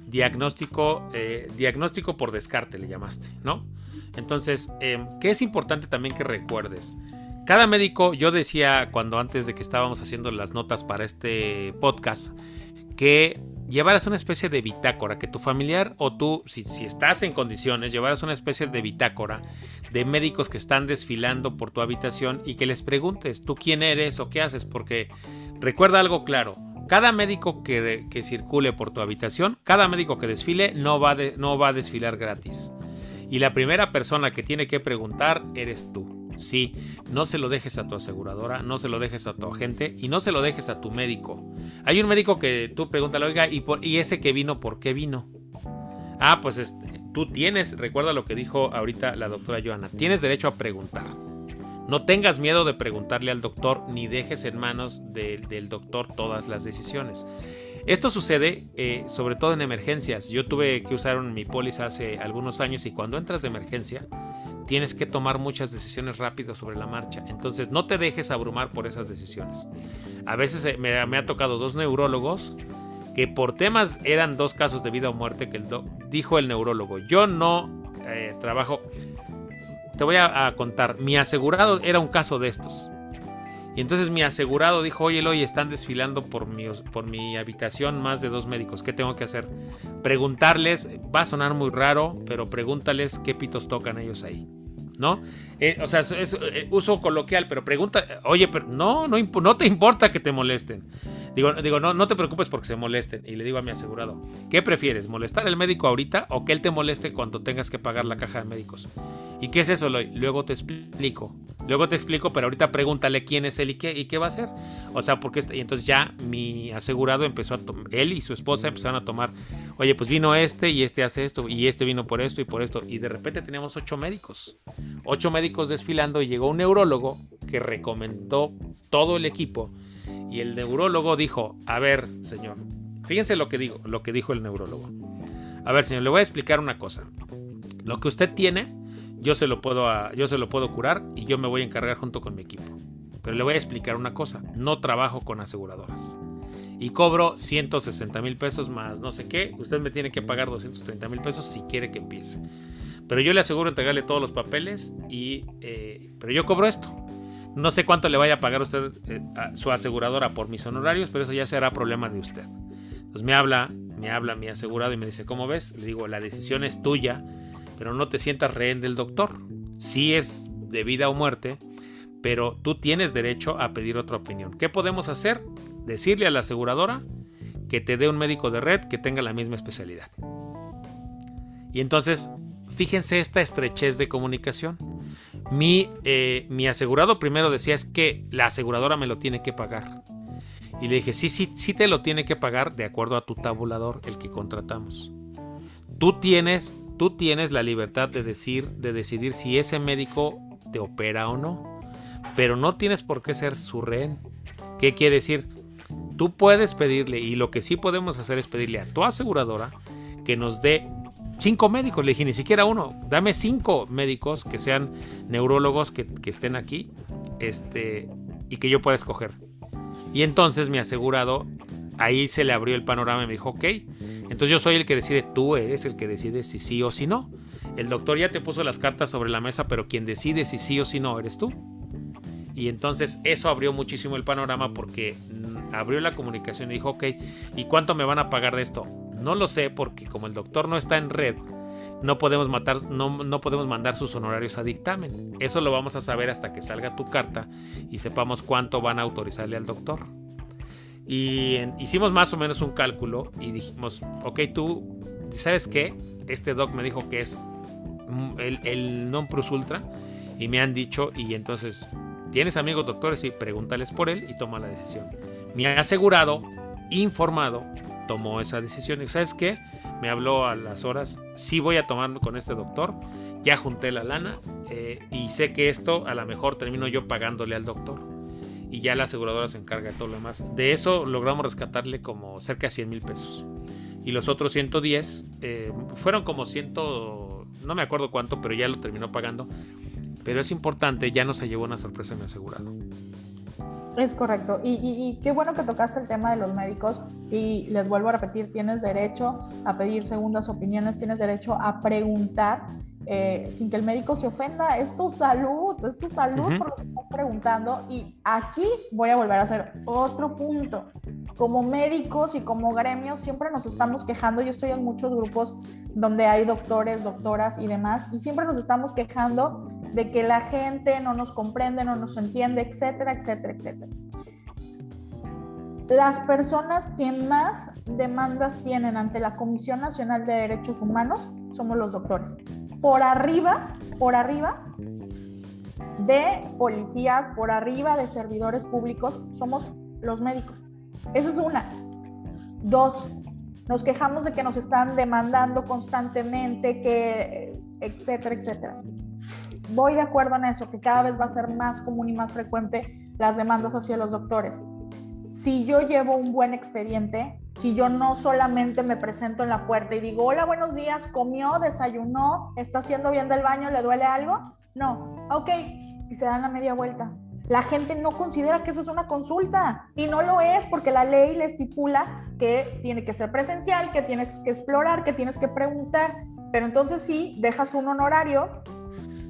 diagnóstico, eh, diagnóstico por descarte le llamaste, ¿no? Entonces, eh, ¿qué es importante también que recuerdes? Cada médico, yo decía cuando antes de que estábamos haciendo las notas para este podcast, que llevaras una especie de bitácora, que tu familiar o tú, si, si, estás en condiciones, llevaras una especie de bitácora de médicos que están desfilando por tu habitación y que les preguntes tú quién eres o qué haces, porque recuerda algo claro, cada médico que, circule por tu habitación, cada médico que desfile no va, no va a desfilar gratis. Y la primera persona que tiene que preguntar eres tú. Sí, no se lo dejes a tu aseguradora, no se lo dejes a tu agente y no se lo dejes a tu médico. Hay un médico que tú pregúntale, oiga, ¿y, y ese que vino, por qué vino? Ah, pues este, tú tienes, recuerda lo que dijo ahorita la doctora Joana, tienes derecho a preguntar. No tengas miedo de preguntarle al doctor ni dejes en manos del doctor todas las decisiones. Esto sucede eh, sobre todo en emergencias. Yo tuve que usar mi póliza hace algunos años y cuando entras de emergencia tienes que tomar muchas decisiones rápidas sobre la marcha. Entonces no te dejes abrumar por esas decisiones. A veces eh, me, ha tocado dos neurólogos que por temas eran dos casos de vida o muerte que el dijo el neurólogo. Yo no eh, trabajo te voy a, contar, mi asegurado era un caso de estos. Y entonces mi asegurado dijo, oye, están desfilando por mi, por mi habitación más de dos médicos. ¿Qué tengo que hacer? Preguntarles, va a sonar muy raro, pero pregúntales qué pitos tocan ellos ahí. ¿No? Eh, o sea, es, eh, uso coloquial, pero pregunta, oye, pero no, no, no te importa que te molesten. Digo, digo no, no te preocupes porque se molesten. Y le digo a mi asegurado, ¿qué prefieres? ¿Molestar al médico ahorita o que él te moleste cuando tengas que pagar la caja de médicos? ¿Y qué es eso, Loy? Luego te explico. Luego te explico, pero ahorita pregúntale quién es él y qué, y qué va a hacer. O sea, porque y entonces ya mi asegurado empezó a tomar, él y su esposa empezaron a tomar, oye, pues vino este y este hace esto, y este vino por esto y por esto. Y de repente teníamos ocho médicos. Ocho médicos desfilando y llegó un neurólogo que recomendó todo el equipo. Y el neurólogo dijo, a ver, señor, fíjense lo que digo, lo que dijo el neurólogo. A ver, señor, le voy a explicar una cosa. Lo que usted tiene yo se lo puedo, yo se lo puedo curar y yo me voy a encargar junto con mi equipo. Pero le voy a explicar una cosa, no trabajo con aseguradoras. Y cobro 160 mil pesos más no sé qué. Usted me tiene que pagar 230 mil pesos si quiere que empiece. Pero yo le aseguro entregarle todos los papeles y... Eh, pero yo cobro esto. No sé cuánto le vaya a pagar usted eh, su aseguradora por mis honorarios, pero eso ya será problema de usted. Entonces me habla, me habla mi asegurado y me dice, ¿cómo ves? Le digo, la decisión es tuya pero no te sientas rehén del doctor. Sí es de vida o muerte, pero tú tienes derecho a pedir otra opinión. ¿Qué podemos hacer? Decirle a la aseguradora que te dé un médico de red que tenga la misma especialidad. Y entonces, fíjense esta estrechez de comunicación. Mi, eh, mi asegurado primero decía es que la aseguradora me lo tiene que pagar. Y le dije, sí, sí, sí te lo tiene que pagar de acuerdo a tu tabulador, el que contratamos. Tú tienes Tú tienes la libertad de decir, de decidir si ese médico te opera o no, pero no tienes por qué ser su rehén. ¿Qué quiere decir? Tú puedes pedirle, y lo que sí podemos hacer es pedirle a tu aseguradora que nos dé cinco médicos. Le dije, ni siquiera uno, dame cinco médicos que sean neurólogos que, estén aquí este, y que yo pueda escoger. Y entonces mi asegurado, ahí se le abrió el panorama y me dijo, ok, entonces yo soy el que decide, tú eres el que decide si sí o si no. El doctor ya te puso las cartas sobre la mesa, pero quien decide si sí o si no eres tú. Y entonces eso abrió muchísimo el panorama porque mm, abrió la comunicación y dijo, ok, ¿y cuánto me van a pagar de esto? No lo sé porque como el doctor no está en red, no podemos, matar, no, no, podemos mandar sus honorarios a dictamen. Eso lo vamos a saber hasta que salga tu carta y sepamos cuánto van a autorizarle al doctor. Y hicimos más o menos un cálculo y dijimos, ok, tú, ¿sabes qué? Este doc me dijo que es el, non plus ultra y me han dicho, y entonces, ¿tienes amigos doctores? Y pregúntales por él y toma la decisión. Me ha asegurado, informado, tomó esa decisión. Y ¿sabes qué? Me habló a las horas, sí voy a tomar con este doctor, ya junté la lana eh, y sé que esto a lo mejor termino yo pagándole al doctor y ya la aseguradora se encarga de todo lo demás. De eso logramos rescatarle como cerca de 100 mil pesos. Y los otros 110 eh, fueron como 100, no me acuerdo cuánto, pero ya lo terminó pagando. Pero es importante, ya no se llevó una sorpresa en asegurado. Es correcto. Y, y, qué bueno que tocaste el tema de los médicos. Y les vuelvo a repetir, tienes derecho a pedir segundas opiniones, tienes derecho a preguntar eh, sin que el médico se ofenda. Es tu salud, es tu salud por lo que estás preguntando. Y aquí voy a volver a hacer otro punto. Como médicos y como gremios siempre nos estamos quejando. Yo estoy en muchos grupos donde hay doctores, doctoras y demás. Y siempre nos estamos quejando de que la gente no nos comprende, no nos entiende, etcétera, etcétera, etcétera. Las personas que más demandas tienen ante la Comisión Nacional de Derechos Humanos somos los doctores por arriba, por arriba de policías, por arriba de servidores públicos, somos los médicos. Esa es una. Dos, nos quejamos de que nos están demandando constantemente, que, etcétera, etcétera. Voy de acuerdo en eso, que cada vez va a ser más común y más frecuente las demandas hacia los doctores. Si yo llevo un buen expediente, si yo no solamente me presento en la puerta y digo, hola, buenos días, comió, desayunó, está haciendo bien del baño, le duele algo, no, ok, y se dan la media vuelta. La gente no considera que eso es una consulta y no lo es porque la ley le estipula que tiene que ser presencial, que tienes que explorar, que tienes que preguntar, pero entonces sí, dejas un honorario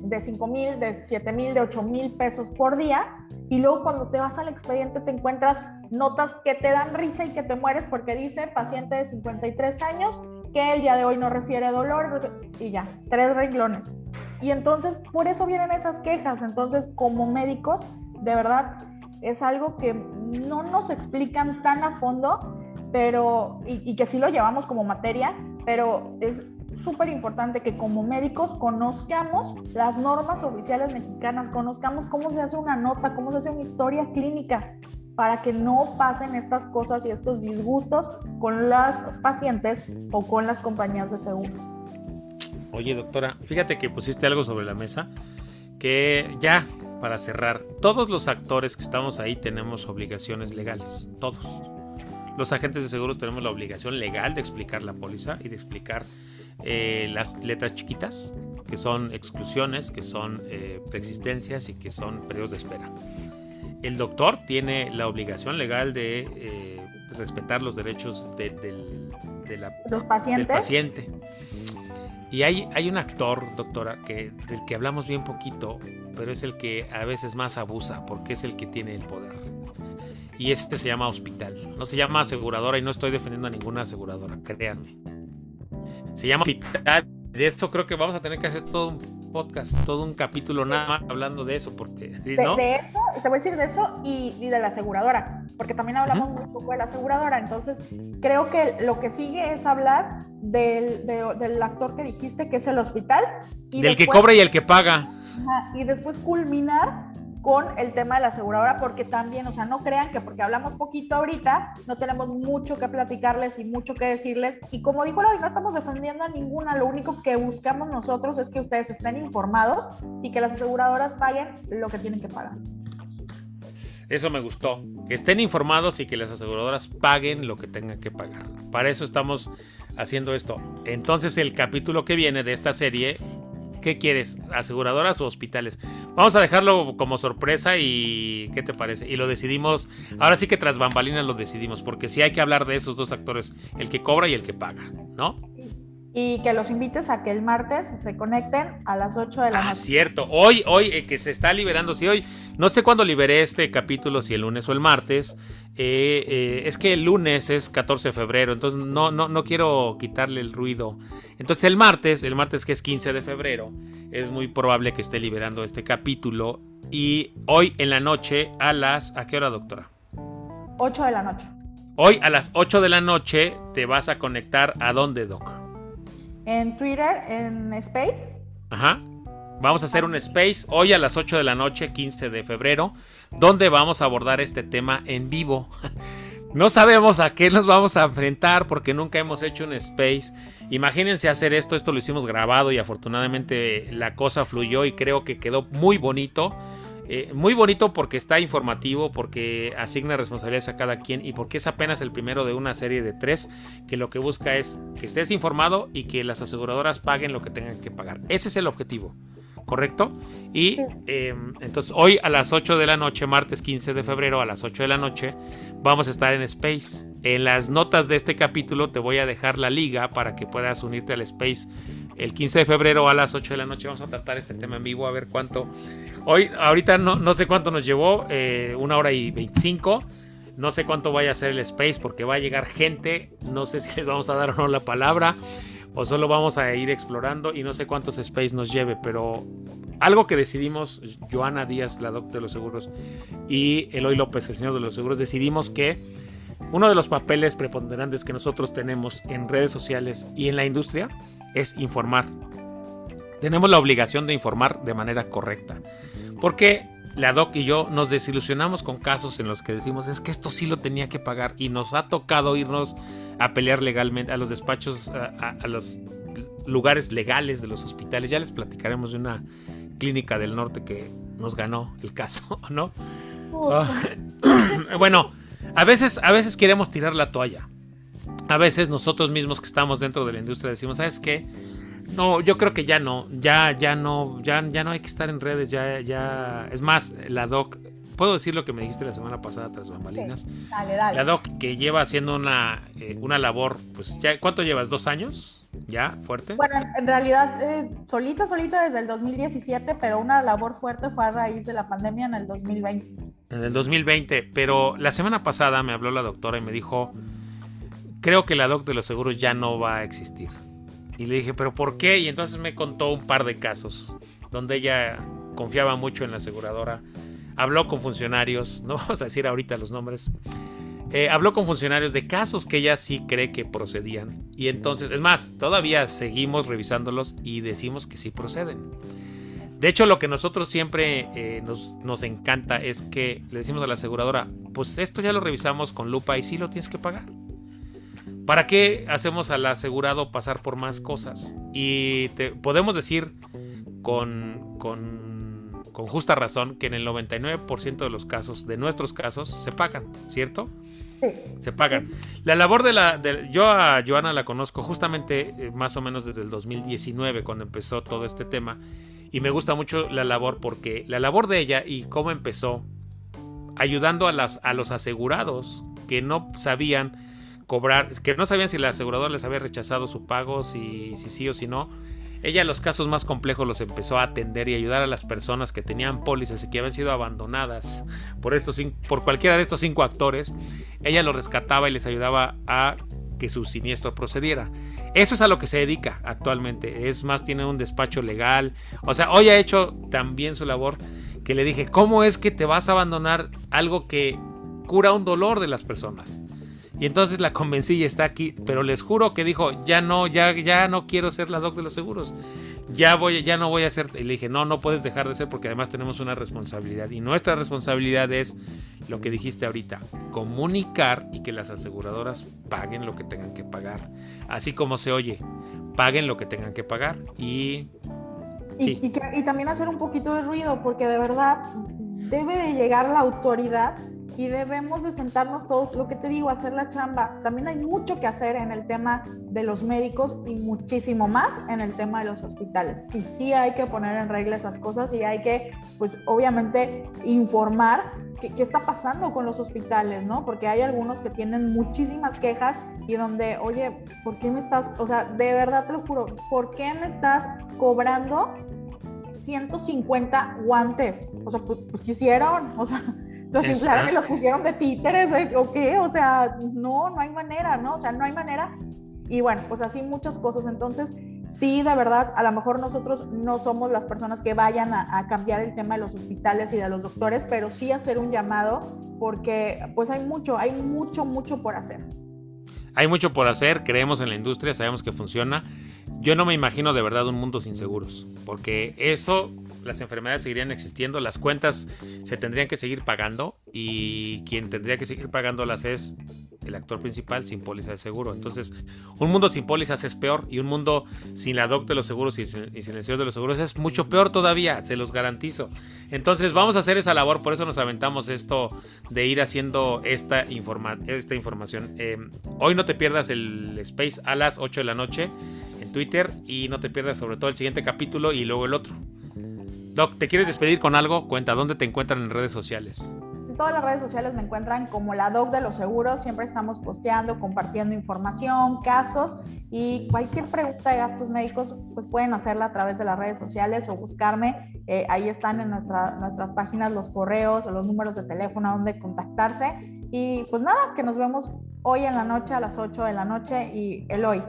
de 5 mil, de 7 mil, de 8 mil pesos por día y luego cuando te vas al expediente te encuentras notas que te dan risa y que te mueres porque dice paciente de 53 años que el día de hoy no refiere dolor y ya, tres renglones. Y entonces por eso vienen esas quejas. Entonces como médicos, de verdad, es algo que no nos explican tan a fondo, pero, y, y que sí lo llevamos como materia, pero es súper importante que como médicos conozcamos las normas oficiales mexicanas, conozcamos cómo se hace una nota, cómo se hace una historia clínica, para que no pasen estas cosas y estos disgustos con las pacientes o con las compañías de seguros. Oye, doctora, fíjate que pusiste algo sobre la mesa que ya, para cerrar, todos los actores que estamos ahí tenemos obligaciones legales, todos. Los agentes de seguros tenemos la obligación legal de explicar la póliza y de explicar eh, las letras chiquitas, que son exclusiones, que son eh, preexistencias y que son periodos de espera. El doctor tiene la obligación legal de eh, respetar los derechos de, del, ¿Los pacientes? del paciente. Y hay, hay un actor, doctora, que, del que hablamos bien poquito, pero es el que a veces más abusa, porque es el que tiene el poder. Y este se llama hospital. No se llama aseguradora y no estoy defendiendo a ninguna aseguradora, créanme. Se llama hospital. De esto creo que vamos a tener que hacer todo un podcast, todo un capítulo nada más hablando de eso, porque de, eso, te voy a decir de eso y, de la aseguradora, porque también hablamos muy poco de la aseguradora, entonces creo que lo que sigue es hablar del, del actor que dijiste, que es el hospital. Y del que cobra y el que paga. y después culminar con el tema de la aseguradora, porque también, o sea, no crean que porque hablamos poquito ahorita, no tenemos mucho que platicarles y mucho que decirles. Y como dijo hoy, no estamos defendiendo a ninguna, lo único que buscamos nosotros es que ustedes estén informados y que las aseguradoras paguen lo que tienen que pagar. Eso me gustó, que estén informados y que las aseguradoras paguen lo que tengan que pagar. Para eso estamos haciendo esto. Entonces el capítulo que viene de esta serie ¿Qué quieres? ¿Aseguradoras o hospitales? Vamos a dejarlo como sorpresa y ¿qué te parece? Y lo decidimos, ahora sí que tras bambalinas lo decidimos, porque sí hay que hablar de esos dos actores, el que cobra y el que paga, ¿no? Y que los invites a que el martes se conecten a las 8 de la ah, noche. Ah, cierto. Hoy, hoy eh, que se está liberando, si hoy, no sé cuándo liberé este capítulo, si el lunes o el martes. Eh, eh, es que el lunes es 14 de febrero, entonces no, no, no quiero quitarle el ruido. Entonces el martes, el martes que es 15 de febrero, es muy probable que esté liberando este capítulo. Y hoy en la noche a las... ¿A qué hora, doctora? 8 de la noche. Hoy a las 8 de la noche te vas a conectar a dónde, Doc? En Twitter, en Space. Ajá. Vamos a hacer un Space hoy a las 8 de la noche, 15 de febrero, donde vamos a abordar este tema en vivo. No sabemos a qué nos vamos a enfrentar porque nunca hemos hecho un space. Imagínense hacer esto, esto lo hicimos grabado y afortunadamente la cosa fluyó y creo que quedó muy bonito. Eh, muy bonito porque está informativo, porque asigna responsabilidades a cada quien y porque es apenas el primero de una serie de tres que lo que busca es que estés informado y que las aseguradoras paguen lo que tengan que pagar. Ese es el objetivo, ¿correcto? Y em, entonces hoy a las 8 de la noche, martes 15 de febrero a las 8 de la noche, vamos a estar en Space. En las notas de este capítulo te voy a dejar la liga para que puedas unirte al Space el 15 de febrero a las 8 de la noche. Vamos a tratar este tema en vivo a ver cuánto Hoy, ahorita no, no sé cuánto nos llevó, eh, una hora y 25. No sé cuánto vaya a ser el space porque va a llegar gente. No sé si les vamos a dar o no la palabra o solo vamos a ir explorando y no sé cuántos space nos lleve, pero algo que decidimos, Joana Díaz, la doc de los seguros, y Eloy López, el señor de los seguros, decidimos que uno de los papeles preponderantes que nosotros tenemos en redes sociales y en la industria es informar. Tenemos la obligación de informar de manera correcta. Porque la doc y yo nos desilusionamos con casos en los que decimos es que esto sí lo tenía que pagar y nos ha tocado irnos a pelear legalmente a los despachos, a, los lugares legales de los hospitales. Ya les platicaremos de una clínica del norte que nos ganó el caso, ¿no? Ah, bueno, a veces, a veces queremos tirar la toalla. A veces nosotros mismos que estamos dentro de la industria decimos, ¿sabes qué? No, yo creo que ya no, ya, ya no, ya, ya no hay que estar en redes, ya, ya. Es más, la doc, puedo decir lo que me dijiste la semana pasada tras bambalinas. dale, dale. La doc que lleva haciendo una, eh, una labor, pues ya, ¿cuánto llevas? ¿Dos años? ¿Ya? ¿Fuerte? Bueno, en realidad, eh, solita, solita desde el 2017, pero una labor fuerte fue a raíz de la pandemia en el 2020. En el 2020, pero la semana pasada me habló la doctora y me dijo, creo que la doc de los seguros ya no va a existir. Y le dije, ¿pero por qué? Y entonces me contó un par de casos donde ella confiaba mucho en la aseguradora. habló con funcionarios, no vamos a decir ahorita los nombres, eh, habló con funcionarios de casos que ella sí cree que procedían. Y entonces, es más, todavía seguimos revisándolos y decimos que sí proceden. De hecho, lo que nosotros siempre eh, nos, nos, encanta es que le decimos a la aseguradora, pues esto ya lo revisamos con lupa y sí lo tienes que pagar. ¿Para qué hacemos al asegurado pasar por más cosas? Y te, podemos decir con, con, con, justa razón que en el 99% de los casos, de nuestros casos, se pagan, ¿cierto? Sí. Se pagan. La labor de la... De, yo a Joana la conozco justamente eh, más o menos desde el 2019, cuando empezó todo este tema. Y me gusta mucho la labor porque la labor de ella y cómo empezó ayudando a, las, a los asegurados que no sabían cobrar, que no sabían si el asegurador les había rechazado su pago, si, si sí o si no. Ella los casos más complejos los empezó a atender y ayudar a las personas que tenían pólizas y que habían sido abandonadas por, estos, por cualquiera de estos cinco actores. Ella los rescataba y les ayudaba a que su siniestro procediera. Eso es a lo que se dedica actualmente. Es más, tiene un despacho legal. O sea, hoy ha hecho también su labor que le dije, ¿cómo es que te vas a abandonar algo que cura un dolor de las personas? Y entonces la convencí y está aquí, pero les juro que dijo, ya no, ya, ya no quiero ser la doc de los seguros. Ya voy, ya no voy a ser. Y le dije, no, no puedes dejar de ser porque además tenemos una responsabilidad. Y nuestra responsabilidad es lo que dijiste ahorita, comunicar y que las aseguradoras paguen lo que tengan que pagar. Así como se oye, paguen lo que tengan que pagar. Y y, y, también hacer un poquito de ruido, porque de verdad debe de llegar la autoridad y debemos de sentarnos todos, lo que te digo, hacer la chamba. También hay mucho que hacer en el tema de los médicos y muchísimo más en el tema de los hospitales. Y sí hay que poner en regla esas cosas y hay que, pues obviamente, informar qué, qué está pasando con los hospitales, ¿no? Porque hay algunos que tienen muchísimas quejas y donde, oye, ¿por qué me estás, o sea, de verdad te lo juro, ¿por qué me estás cobrando 150 guantes? O sea, pues, pues quisieron, o sea los inflaron y los pusieron de títeres, ¿o qué? O sea, no, no hay manera, ¿no? O sea, no hay manera. Y bueno, pues así muchas cosas. Entonces, sí, de verdad, a lo mejor nosotros no somos las personas que vayan a, cambiar el tema de los hospitales y de los doctores, pero sí hacer un llamado porque pues hay mucho, hay mucho, mucho por hacer. Hay mucho por hacer, creemos en la industria, sabemos que funciona. Yo no me imagino de verdad un mundo sin seguros, porque eso las enfermedades seguirían existiendo, las cuentas se tendrían que seguir pagando y quien tendría que seguir pagándolas es el actor principal sin póliza de seguro. Entonces, un mundo sin pólizas es peor y un mundo sin la doc de los seguros y sin, el señor de los seguros es mucho peor todavía, se los garantizo. Entonces, vamos a hacer esa labor, por eso nos aventamos esto de ir haciendo esta, esta información. Eh, hoy no te pierdas el Space a las 8 de la noche Twitter y no te pierdas sobre todo el siguiente capítulo y luego el otro. Doc, ¿te quieres despedir con algo? Cuenta, ¿dónde te encuentran en redes sociales? En todas las redes sociales me encuentran como la Doc de los Seguros. Siempre estamos posteando, compartiendo información, casos y cualquier pregunta de gastos médicos, pues pueden hacerla a través de las redes sociales o buscarme. Eh, ahí están en nuestra, nuestras páginas los correos o los números de teléfono donde contactarse. Y pues nada, que nos vemos hoy en la noche a las 8 de la noche y el hoy.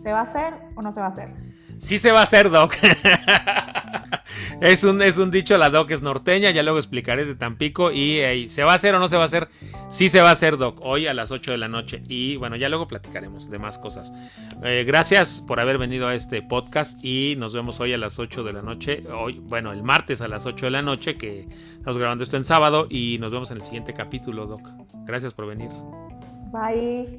¿Se va a hacer o no se va a hacer? Sí se va a hacer, Doc. es, un, es un dicho, la Doc es norteña, ya luego explicaré de Tampico. Y ¿se va a hacer o no se va a hacer? Sí se va a hacer, Doc, hoy a las 8 de la noche. Y bueno, ya luego platicaremos de más cosas. Eh, gracias por haber venido a este podcast y nos vemos hoy a las 8 de la noche. Hoy, bueno, el martes a las 8 de la noche, que estamos grabando esto en sábado. Y nos vemos en el siguiente capítulo, Doc. Gracias por venir. Bye.